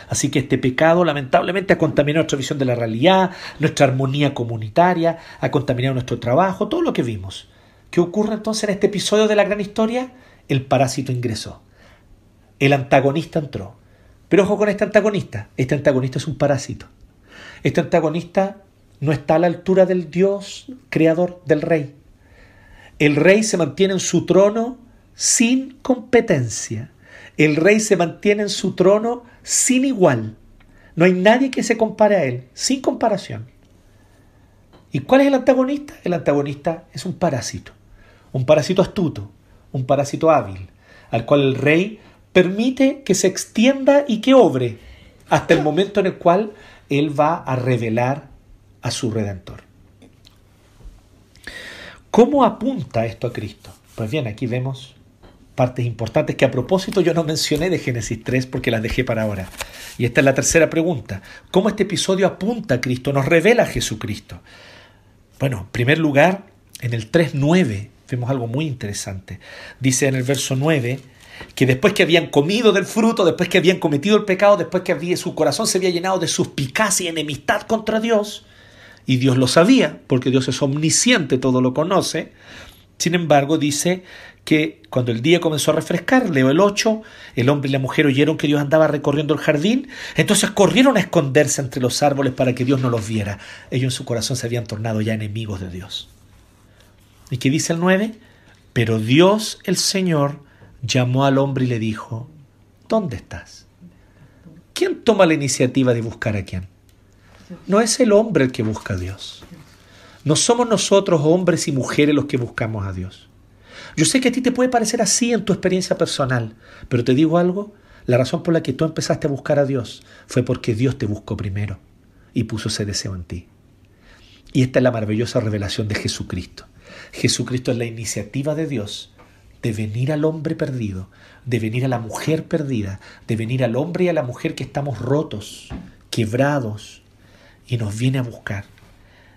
A: Así que este pecado lamentablemente ha contaminado nuestra visión de la realidad, nuestra armonía comunitaria, ha contaminado nuestro trabajo, todo lo que vimos. ¿Qué ocurre entonces en este episodio de la gran historia? El parásito ingresó. El antagonista entró. Pero ojo con este antagonista. Este antagonista es un parásito. Este antagonista no está a la altura del Dios creador del rey. El rey se mantiene en su trono sin competencia. El rey se mantiene en su trono sin igual. No hay nadie que se compare a él, sin comparación. ¿Y cuál es el antagonista? El antagonista es un parásito, un parásito astuto, un parásito hábil, al cual el rey permite que se extienda y que obre hasta el momento en el cual él va a revelar a su redentor. ¿Cómo apunta esto a Cristo? Pues bien, aquí vemos partes importantes que a propósito yo no mencioné de Génesis 3 porque las dejé para ahora. Y esta es la tercera pregunta. ¿Cómo este episodio apunta a Cristo, nos revela a Jesucristo? Bueno, en primer lugar, en el 3.9 vemos algo muy interesante. Dice en el verso 9 que después que habían comido del fruto, después que habían cometido el pecado, después que su corazón se había llenado de suspicacia y enemistad contra Dios, y Dios lo sabía, porque Dios es omnisciente, todo lo conoce, sin embargo dice que cuando el día comenzó a refrescar, leo el 8, el hombre y la mujer oyeron que Dios andaba recorriendo el jardín, entonces corrieron a esconderse entre los árboles para que Dios no los viera. Ellos en su corazón se habían tornado ya enemigos de Dios. ¿Y qué dice el 9? Pero Dios el Señor llamó al hombre y le dijo, ¿dónde estás? ¿Quién toma la iniciativa de buscar a quién? No es el hombre el que busca a Dios. No somos nosotros hombres y mujeres los que buscamos a Dios. Yo sé que a ti te puede parecer así en tu experiencia personal, pero te digo algo, la razón por la que tú empezaste a buscar a Dios fue porque Dios te buscó primero y puso ese deseo en ti. Y esta es la maravillosa revelación de Jesucristo. Jesucristo es la iniciativa de Dios de venir al hombre perdido, de venir a la mujer perdida, de venir al hombre y a la mujer que estamos rotos, quebrados, y nos viene a buscar.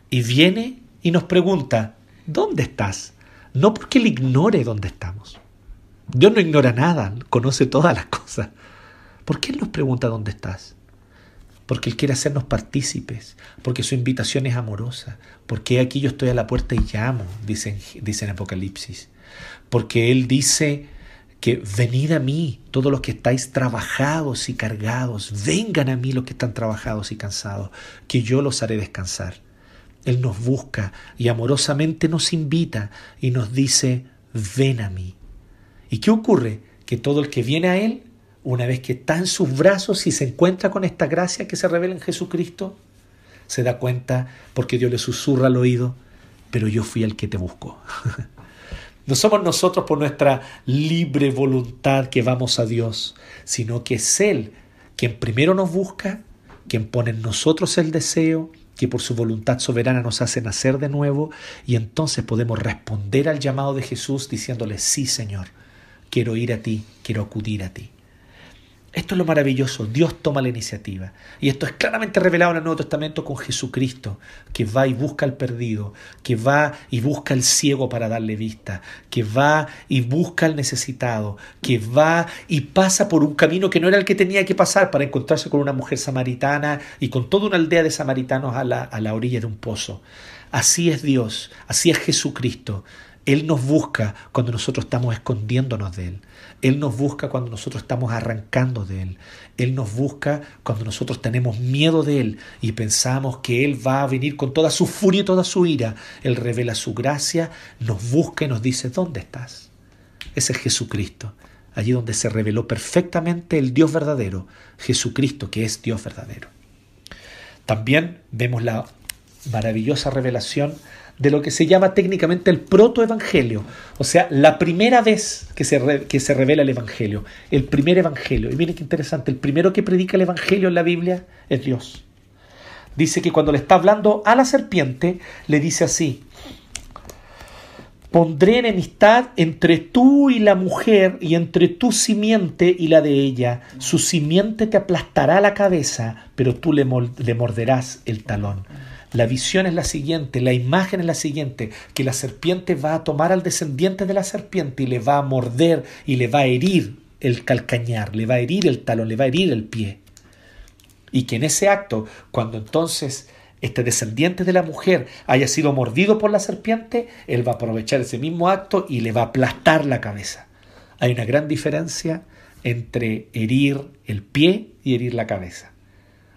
A: Y viene y nos pregunta, ¿dónde estás? No porque Él ignore dónde estamos. Dios no ignora nada, conoce todas las cosas. ¿Por qué Él nos pregunta dónde estás? Porque Él quiere hacernos partícipes, porque su invitación es amorosa, porque aquí yo estoy a la puerta y llamo, dice, dice en Apocalipsis. Porque Él dice que venid a mí todos los que estáis trabajados y cargados, vengan a mí los que están trabajados y cansados, que yo los haré descansar. Él nos busca y amorosamente nos invita y nos dice, ven a mí. ¿Y qué ocurre? Que todo el que viene a Él, una vez que está en sus brazos y se encuentra con esta gracia que se revela en Jesucristo, se da cuenta porque Dios le susurra al oído, pero yo fui el que te buscó. No somos nosotros por nuestra libre voluntad que vamos a Dios, sino que es Él quien primero nos busca, quien pone en nosotros el deseo, que por su voluntad soberana nos hace nacer de nuevo y entonces podemos responder al llamado de Jesús diciéndole, sí Señor, quiero ir a ti, quiero acudir a ti. Esto es lo maravilloso, Dios toma la iniciativa. Y esto es claramente revelado en el Nuevo Testamento con Jesucristo, que va y busca al perdido, que va y busca al ciego para darle vista, que va y busca al necesitado, que va y pasa por un camino que no era el que tenía que pasar para encontrarse con una mujer samaritana y con toda una aldea de samaritanos a la, a la orilla de un pozo. Así es Dios, así es Jesucristo. Él nos busca cuando nosotros estamos escondiéndonos de Él. Él nos busca cuando nosotros estamos arrancando de Él. Él nos busca cuando nosotros tenemos miedo de Él y pensamos que Él va a venir con toda su furia y toda su ira. Él revela su gracia, nos busca y nos dice, ¿dónde estás? Ese es Jesucristo, allí donde se reveló perfectamente el Dios verdadero, Jesucristo que es Dios verdadero. También vemos la maravillosa revelación de lo que se llama técnicamente el protoevangelio, o sea, la primera vez que se, que se revela el evangelio, el primer evangelio. Y miren qué interesante, el primero que predica el evangelio en la Biblia es Dios. Dice que cuando le está hablando a la serpiente, le dice así, pondré enemistad entre tú y la mujer y entre tu simiente y la de ella. Su simiente te aplastará la cabeza, pero tú le, le morderás el talón. La visión es la siguiente, la imagen es la siguiente, que la serpiente va a tomar al descendiente de la serpiente y le va a morder y le va a herir el calcañar, le va a herir el talón, le va a herir el pie. Y que en ese acto, cuando entonces este descendiente de la mujer haya sido mordido por la serpiente, él va a aprovechar ese mismo acto y le va a aplastar la cabeza. Hay una gran diferencia entre herir el pie y herir la cabeza.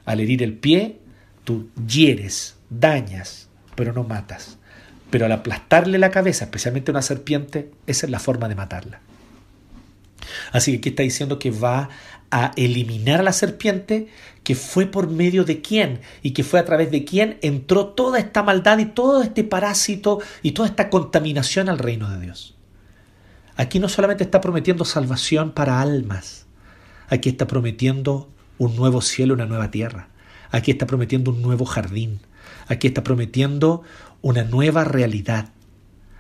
A: Al herir el pie, tú hieres dañas, pero no matas. Pero al aplastarle la cabeza, especialmente a una serpiente, esa es la forma de matarla. Así que aquí está diciendo que va a eliminar a la serpiente, que fue por medio de quién y que fue a través de quién entró toda esta maldad y todo este parásito y toda esta contaminación al reino de Dios. Aquí no solamente está prometiendo salvación para almas, aquí está prometiendo un nuevo cielo, una nueva tierra, aquí está prometiendo un nuevo jardín, aquí está prometiendo una nueva realidad.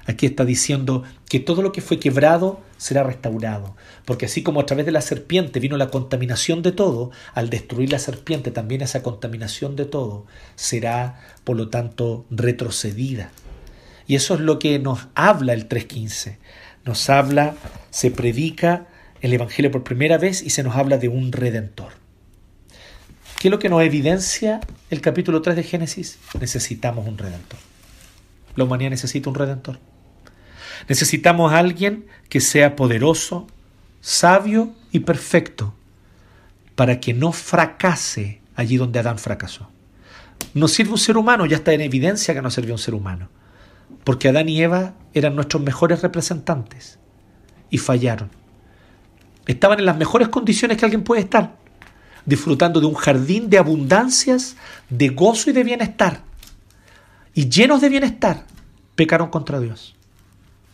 A: Aquí está diciendo que todo lo que fue quebrado será restaurado, porque así como a través de la serpiente vino la contaminación de todo, al destruir la serpiente también esa contaminación de todo será, por lo tanto, retrocedida. Y eso es lo que nos habla el 3.15. Nos habla, se predica el Evangelio por primera vez y se nos habla de un redentor. ¿Qué es lo que nos evidencia el capítulo 3 de Génesis? Necesitamos un redentor. La humanidad necesita un redentor. Necesitamos a alguien que sea poderoso, sabio y perfecto para que no fracase allí donde Adán fracasó. No sirve un ser humano, ya está en evidencia que no sirvió un ser humano, porque Adán y Eva eran nuestros mejores representantes y fallaron. Estaban en las mejores condiciones que alguien puede estar, disfrutando de un jardín de abundancias, de gozo y de bienestar. Y llenos de bienestar, pecaron contra Dios.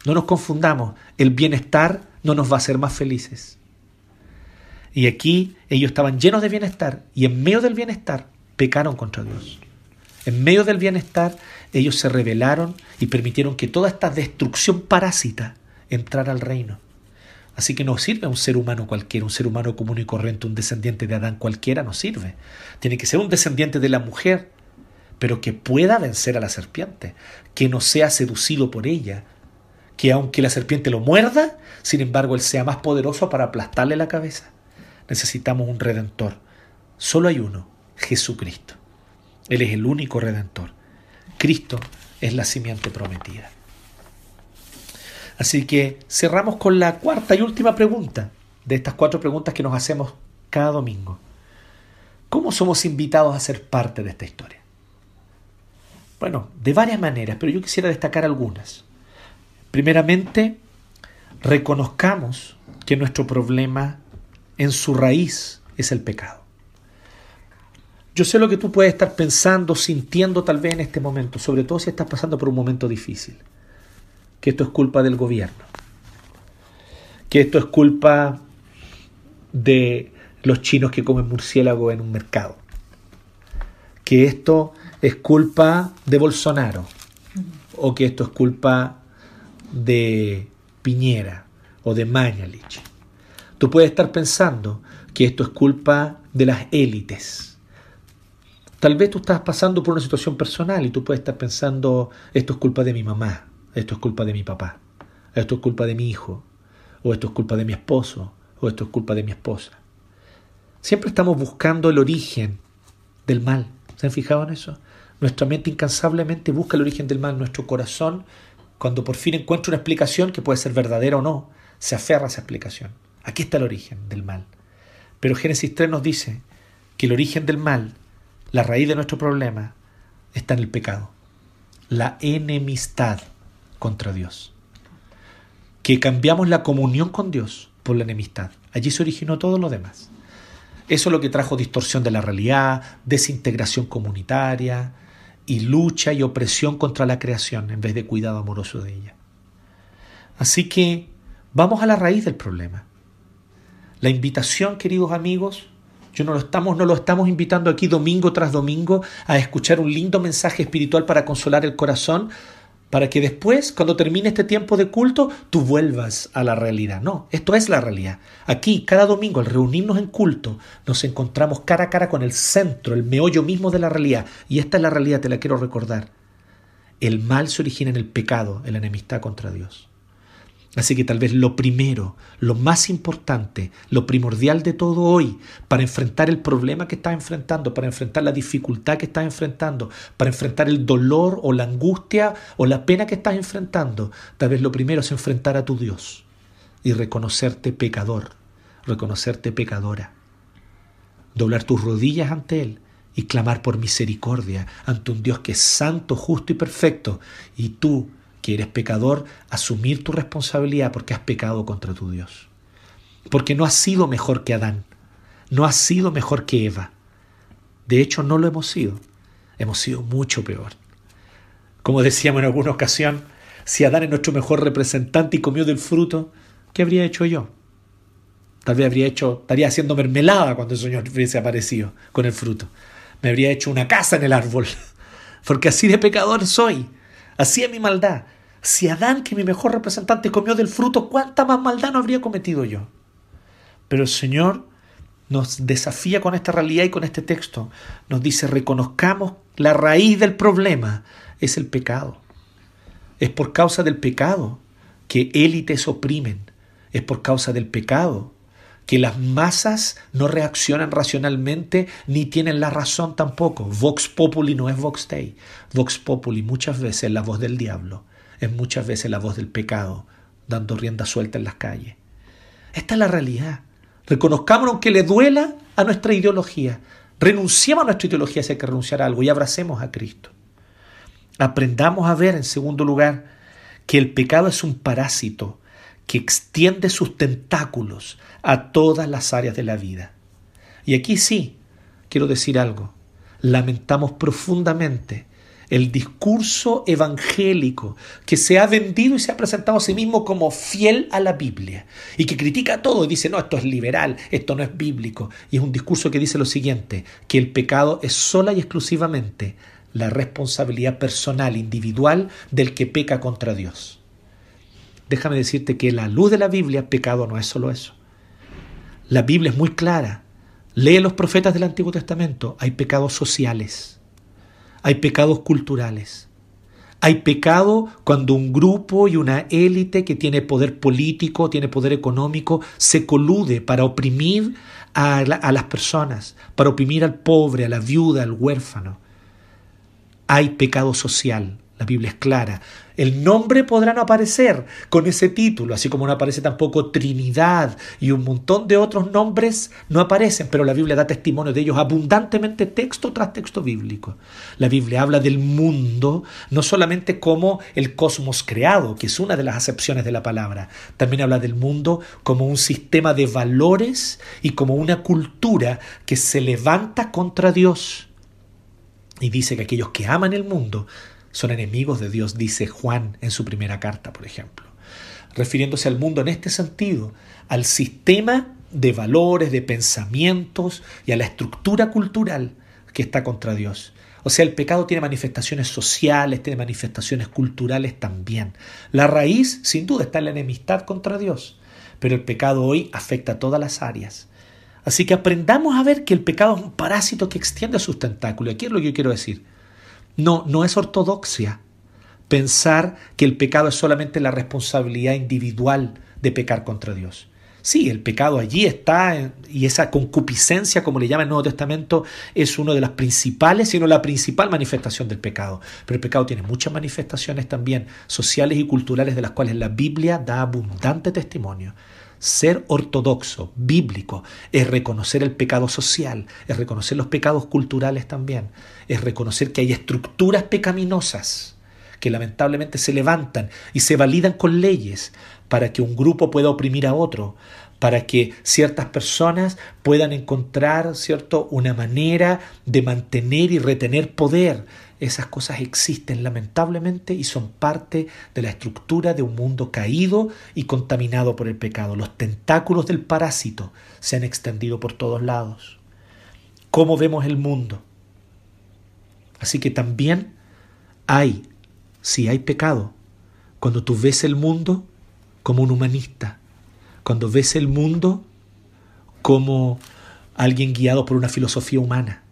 A: No nos confundamos, el bienestar no nos va a hacer más felices. Y aquí ellos estaban llenos de bienestar y en medio del bienestar pecaron contra Dios. En medio del bienestar ellos se rebelaron y permitieron que toda esta destrucción parásita entrara al reino. Así que no sirve un ser humano cualquiera, un ser humano común y corriente, un descendiente de Adán cualquiera, no sirve. Tiene que ser un descendiente de la mujer, pero que pueda vencer a la serpiente, que no sea seducido por ella, que aunque la serpiente lo muerda, sin embargo él sea más poderoso para aplastarle la cabeza. Necesitamos un redentor. Solo hay uno, Jesucristo. Él es el único redentor. Cristo es la simiente prometida. Así que cerramos con la cuarta y última pregunta de estas cuatro preguntas que nos hacemos cada domingo. ¿Cómo somos invitados a ser parte de esta historia? Bueno, de varias maneras, pero yo quisiera destacar algunas. Primeramente, reconozcamos que nuestro problema en su raíz es el pecado. Yo sé lo que tú puedes estar pensando, sintiendo tal vez en este momento, sobre todo si estás pasando por un momento difícil, que esto es culpa del gobierno, que esto es culpa de los chinos que comen murciélago en un mercado, que esto es culpa de Bolsonaro, o que esto es culpa de Piñera o de Mañalich. Tú puedes estar pensando que esto es culpa de las élites. Tal vez tú estás pasando por una situación personal y tú puedes estar pensando, esto es culpa de mi mamá, esto es culpa de mi papá, esto es culpa de mi hijo, o esto es culpa de mi esposo, o esto es culpa de mi esposa. Siempre estamos buscando el origen del mal. ¿Se han fijado en eso? Nuestra mente incansablemente busca el origen del mal. Nuestro corazón cuando por fin encuentra una explicación que puede ser verdadera o no, se aferra a esa explicación. Aquí está el origen del mal. Pero Génesis 3 nos dice que el origen del mal, la raíz de nuestro problema, está en el pecado, la enemistad contra Dios. Que cambiamos la comunión con Dios por la enemistad. Allí se originó todo lo demás. Eso es lo que trajo distorsión de la realidad, desintegración comunitaria, y lucha y opresión contra la creación en vez de cuidado amoroso de ella. Así que vamos a la raíz del problema. La invitación, queridos amigos, yo no lo estamos, no lo estamos invitando aquí domingo tras domingo a escuchar un lindo mensaje espiritual para consolar el corazón, para que después, cuando termine este tiempo de culto, tú vuelvas a la realidad. No, esto es la realidad. Aquí, cada domingo, al reunirnos en culto, nos encontramos cara a cara con el centro, el meollo mismo de la realidad. Y esta es la realidad, te la quiero recordar. El mal se origina en el pecado, en la enemistad contra Dios. Así que tal vez lo primero, lo más importante, lo primordial de todo hoy, para enfrentar el problema que estás enfrentando, para enfrentar la dificultad que estás enfrentando, para enfrentar el dolor o la angustia o la pena que estás enfrentando, tal vez lo primero es enfrentar a tu Dios y reconocerte pecador, reconocerte pecadora, doblar tus rodillas ante Él y clamar por misericordia ante un Dios que es santo, justo y perfecto, y tú, que eres pecador, asumir tu responsabilidad porque has pecado contra tu Dios. Porque no has sido mejor que Adán, no has sido mejor que Eva. De hecho, no lo hemos sido, hemos sido mucho peor. Como decíamos en alguna ocasión, si Adán es nuestro mejor representante y comió del fruto, ¿qué habría hecho yo? Tal vez habría hecho, estaría haciendo mermelada cuando el Señor hubiese aparecido con el fruto. Me habría hecho una casa en el árbol. Porque así de pecador soy. Así es mi maldad. Si Adán, que mi mejor representante, comió del fruto, ¿cuánta más maldad no habría cometido yo? Pero el Señor nos desafía con esta realidad y con este texto. Nos dice, reconozcamos la raíz del problema es el pecado. Es por causa del pecado que élites oprimen. Es por causa del pecado que las masas no reaccionan racionalmente ni tienen la razón tampoco. Vox populi no es vox dei. Vox populi muchas veces es la voz del diablo, es muchas veces la voz del pecado, dando rienda suelta en las calles. Esta es la realidad. Reconozcamos aunque le duela a nuestra ideología. Renunciemos a nuestra ideología si hay que renunciar a algo y abracemos a Cristo. Aprendamos a ver, en segundo lugar, que el pecado es un parásito que extiende sus tentáculos a todas las áreas de la vida. Y aquí sí, quiero decir algo. Lamentamos profundamente el discurso evangélico que se ha vendido y se ha presentado a sí mismo como fiel a la Biblia y que critica todo y dice, no, esto es liberal, esto no es bíblico. Y es un discurso que dice lo siguiente, que el pecado es sola y exclusivamente la responsabilidad personal, individual del que peca contra Dios déjame decirte que la luz de la Biblia, pecado no es solo eso. La Biblia es muy clara. Lee los profetas del Antiguo Testamento. Hay pecados sociales. Hay pecados culturales. Hay pecado cuando un grupo y una élite que tiene poder político, tiene poder económico, se colude para oprimir a, las personas, para oprimir al pobre, a la viuda, al huérfano. Hay pecado social. La Biblia es clara. El nombre podrá no aparecer con ese título, así como no aparece tampoco Trinidad y un montón de otros nombres no aparecen, pero la Biblia da testimonio de ellos abundantemente texto tras texto bíblico. La Biblia habla del mundo no solamente como el cosmos creado, que es una de las acepciones de la palabra, también habla del mundo como un sistema de valores y como una cultura que se levanta contra Dios. Y dice que aquellos que aman el mundo son enemigos de Dios, dice Juan en su primera carta, por ejemplo. Refiriéndose al mundo en este sentido, al sistema de valores, de pensamientos y a la estructura cultural que está contra Dios. O sea, el pecado tiene manifestaciones sociales, tiene manifestaciones culturales también. La raíz, sin duda, está en la enemistad contra Dios, pero el pecado hoy afecta a todas las áreas. Así que aprendamos a ver que el pecado es un parásito que extiende sus tentáculos. Aquí es lo que yo quiero decir. No, no es ortodoxia pensar que el pecado es solamente la responsabilidad individual de pecar contra Dios. Sí, el pecado allí está y esa concupiscencia, como le llama el Nuevo Testamento, es una de las principales, sino la principal manifestación del pecado. Pero el pecado tiene muchas manifestaciones también sociales y culturales de las cuales la Biblia da abundante testimonio. Ser ortodoxo, bíblico, es reconocer el pecado social, es reconocer los pecados culturales también, es reconocer que hay estructuras pecaminosas que lamentablemente se levantan y se validan con leyes para que un grupo pueda oprimir a otro, para que ciertas personas puedan encontrar, ¿cierto?, una manera de mantener y retener poder esas cosas existen lamentablemente y son parte de la estructura de un mundo caído y contaminado por el pecado. Los tentáculos del parásito se han extendido por todos lados. ¿Cómo vemos el mundo? Así que también hay, si hay pecado, cuando tú ves el mundo como un humanista, cuando ves el mundo como alguien guiado por una filosofía humana,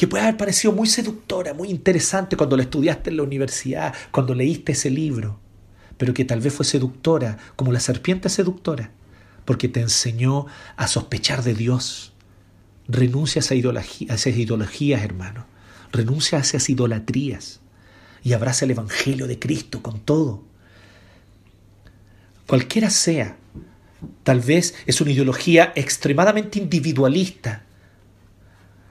A: que puede haber parecido muy seductora, muy interesante cuando la estudiaste en la universidad, cuando leíste ese libro, pero que tal vez fue seductora, como la serpiente seductora, porque te enseñó a sospechar de Dios. Renuncia a, a esas ideologías, hermano. Renuncia a esas idolatrías y abraza el Evangelio de Cristo con todo. Cualquiera sea, tal vez es una ideología extremadamente individualista,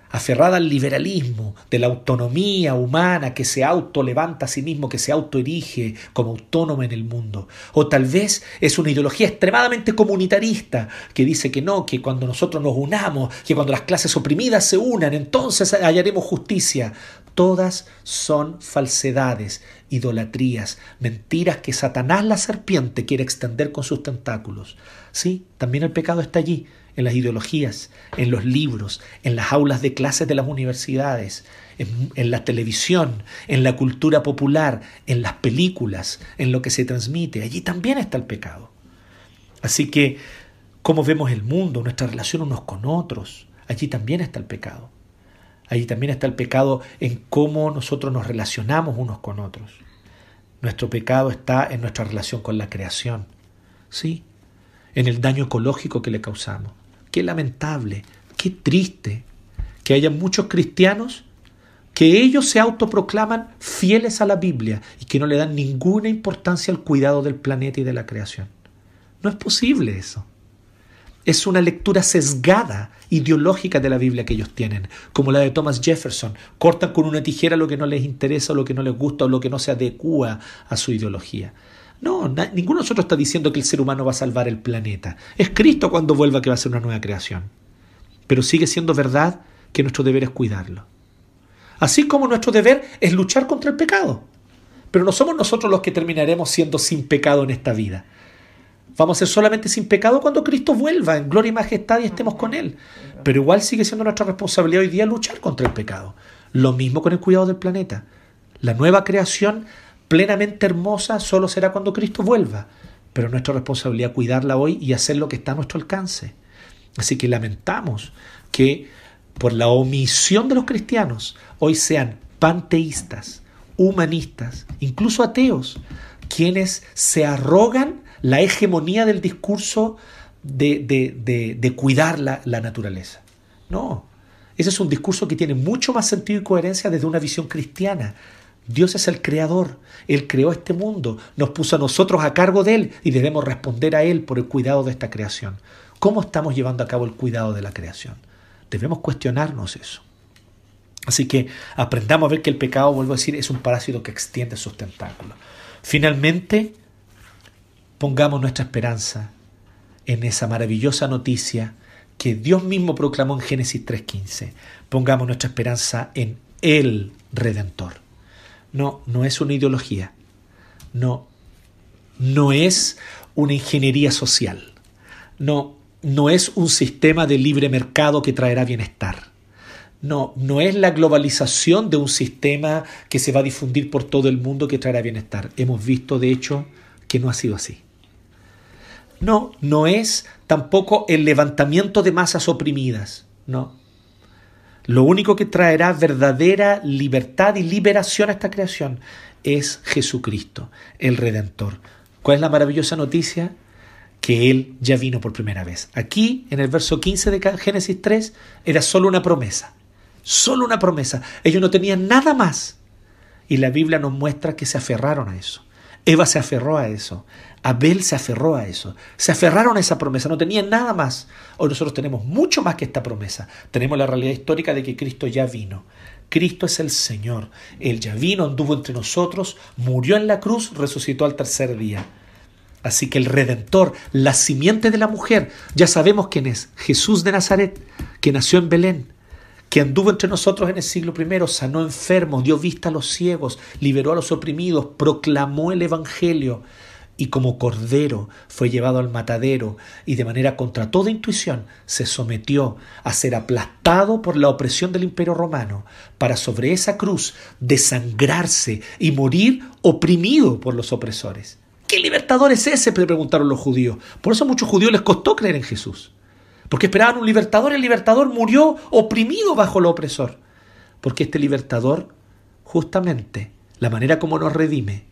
A: aferrada al liberalismo, de la autonomía humana que se autolevanta a sí mismo, que se autoerige como autónoma en el mundo. O tal vez es una ideología extremadamente comunitarista que dice que no, que cuando nosotros nos unamos, que cuando las clases oprimidas se unan, entonces hallaremos justicia. Todas son falsedades, idolatrías, mentiras que Satanás la serpiente quiere extender con sus tentáculos. Sí, también el pecado está allí, en las ideologías, en los libros, en las aulas de clases de las universidades, en, la televisión, en la cultura popular, en las películas, en lo que se transmite. Allí también está el pecado. Así que, cómo vemos el mundo, nuestra relación unos con otros, allí también está el pecado. Allí también está el pecado en cómo nosotros nos relacionamos unos con otros. Nuestro pecado está en nuestra relación con la creación. Sí, en el daño ecológico que le causamos. Qué lamentable, qué triste que haya muchos cristianos que ellos se autoproclaman fieles a la Biblia y que no le dan ninguna importancia al cuidado del planeta y de la creación. No es posible eso. Es una lectura sesgada, ideológica de la Biblia que ellos tienen, como la de Thomas Jefferson. Cortan con una tijera lo que no les interesa o lo que no les gusta o lo que no se adecua a su ideología. No, ninguno de nosotros está diciendo que el ser humano va a salvar el planeta. Es Cristo cuando vuelva que va a ser una nueva creación. Pero sigue siendo verdad que nuestro deber es cuidarlo. Así como nuestro deber es luchar contra el pecado. Pero no somos nosotros los que terminaremos siendo sin pecado en esta vida. Vamos a ser solamente sin pecado cuando Cristo vuelva en gloria y majestad y estemos con Él. Pero igual sigue siendo nuestra responsabilidad hoy día luchar contra el pecado. Lo mismo con el cuidado del planeta. La nueva creación plenamente hermosa solo será cuando Cristo vuelva, pero nuestra responsabilidad cuidarla hoy y hacer lo que está a nuestro alcance. Así que lamentamos que por la omisión de los cristianos hoy sean panteístas, humanistas, incluso ateos, quienes se arrogan la hegemonía del discurso de, cuidar la, la naturaleza. No, ese es un discurso que tiene mucho más sentido y coherencia desde una visión cristiana, Dios es el creador, Él creó este mundo, nos puso a nosotros a cargo de Él y debemos responder a Él por el cuidado de esta creación. ¿Cómo estamos llevando a cabo el cuidado de la creación? Debemos cuestionarnos eso. Así que aprendamos a ver que el pecado, vuelvo a decir, es un parásito que extiende sus tentáculos. Finalmente, pongamos nuestra esperanza en esa maravillosa noticia que Dios mismo proclamó en Génesis 3.15. Pongamos nuestra esperanza en el Redentor. No, no es una ideología. No, no es una ingeniería social. No, no es un sistema de libre mercado que traerá bienestar. No, no es la globalización de un sistema que se va a difundir por todo el mundo que traerá bienestar. Hemos visto, de hecho, que no ha sido así. No, no es tampoco el levantamiento de masas oprimidas. No, lo único que traerá verdadera libertad y liberación a esta creación es Jesucristo, el Redentor. ¿Cuál es la maravillosa noticia? Que Él ya vino por primera vez. Aquí, en el verso 15 de Génesis 3, era solo una promesa. Solo una promesa. Ellos no tenían nada más. Y la Biblia nos muestra que se aferraron a eso. Eva se aferró a eso. Abel se aferró a eso. Se aferraron a esa promesa. No tenían nada más. Hoy nosotros tenemos mucho más que esta promesa. Tenemos la realidad histórica de que Cristo ya vino. Cristo es el Señor. Él ya vino, anduvo entre nosotros, murió en la cruz, resucitó al tercer día. Así que el Redentor, la simiente de la mujer, ya sabemos quién es. Jesús de Nazaret, que nació en Belén que anduvo entre nosotros en el siglo I, sanó enfermos, dio vista a los ciegos, liberó a los oprimidos, proclamó el Evangelio y como cordero fue llevado al matadero y de manera contra toda intuición se sometió a ser aplastado por la opresión del imperio romano para sobre esa cruz desangrarse y morir oprimido por los opresores. ¿Qué libertador es ese? preguntaron los judíos. Por eso a muchos judíos les costó creer en Jesús. Porque esperaban un libertador el libertador murió oprimido bajo el opresor. Porque este libertador, justamente, la manera como nos redime,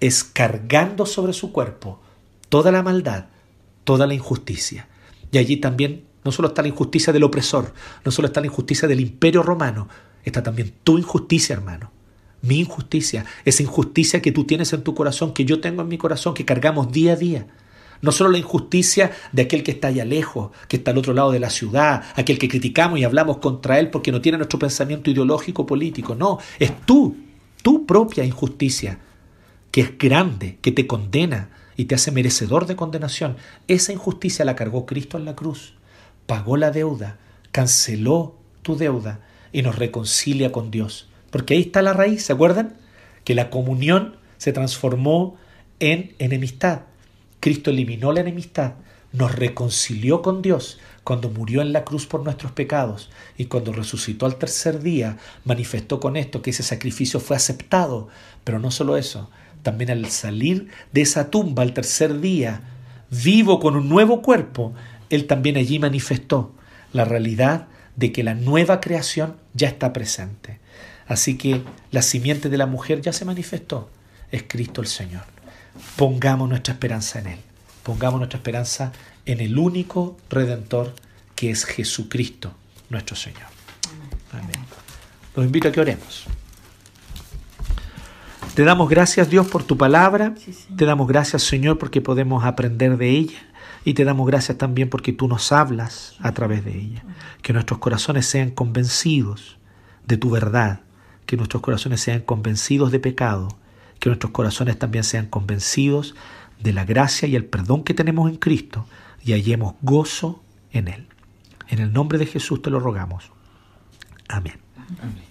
A: es cargando sobre su cuerpo toda la maldad, toda la injusticia. Y allí también no solo está la injusticia del opresor, no solo está la injusticia del imperio romano, está también tu injusticia, hermano. Mi injusticia, esa injusticia que tú tienes en tu corazón, que yo tengo en mi corazón, que cargamos día a día. No solo la injusticia de aquel que está allá lejos, que está al otro lado de la ciudad, aquel que criticamos y hablamos contra él porque no tiene nuestro pensamiento ideológico político. No, es tú, tu propia injusticia, que es grande, que te condena y te hace merecedor de condenación. Esa injusticia la cargó Cristo en la cruz, pagó la deuda, canceló tu deuda y nos reconcilia con Dios. Porque ahí está la raíz, ¿se acuerdan? Que la comunión se transformó en enemistad. Cristo eliminó la enemistad, nos reconcilió con Dios cuando murió en la cruz por nuestros pecados y cuando resucitó al tercer día, manifestó con esto que ese sacrificio fue aceptado. Pero no solo eso, también al salir de esa tumba al tercer día, vivo con un nuevo cuerpo, Él también allí manifestó la realidad de que la nueva creación ya está presente. Así que la simiente de la mujer ya se manifestó, es Cristo el Señor. Pongamos nuestra esperanza en Él, pongamos nuestra esperanza en el único redentor que es Jesucristo, nuestro Señor. Amén. Los invito a que oremos. Te damos gracias Dios por tu palabra, te damos gracias Señor porque podemos aprender de ella y te damos gracias también porque tú nos hablas a través de ella. Que nuestros corazones sean convencidos de tu verdad, que nuestros corazones sean convencidos de pecado, que nuestros corazones también sean convencidos de la gracia y el perdón que tenemos en Cristo y hallemos gozo en Él. En el nombre de Jesús te lo rogamos. Amén. Amén.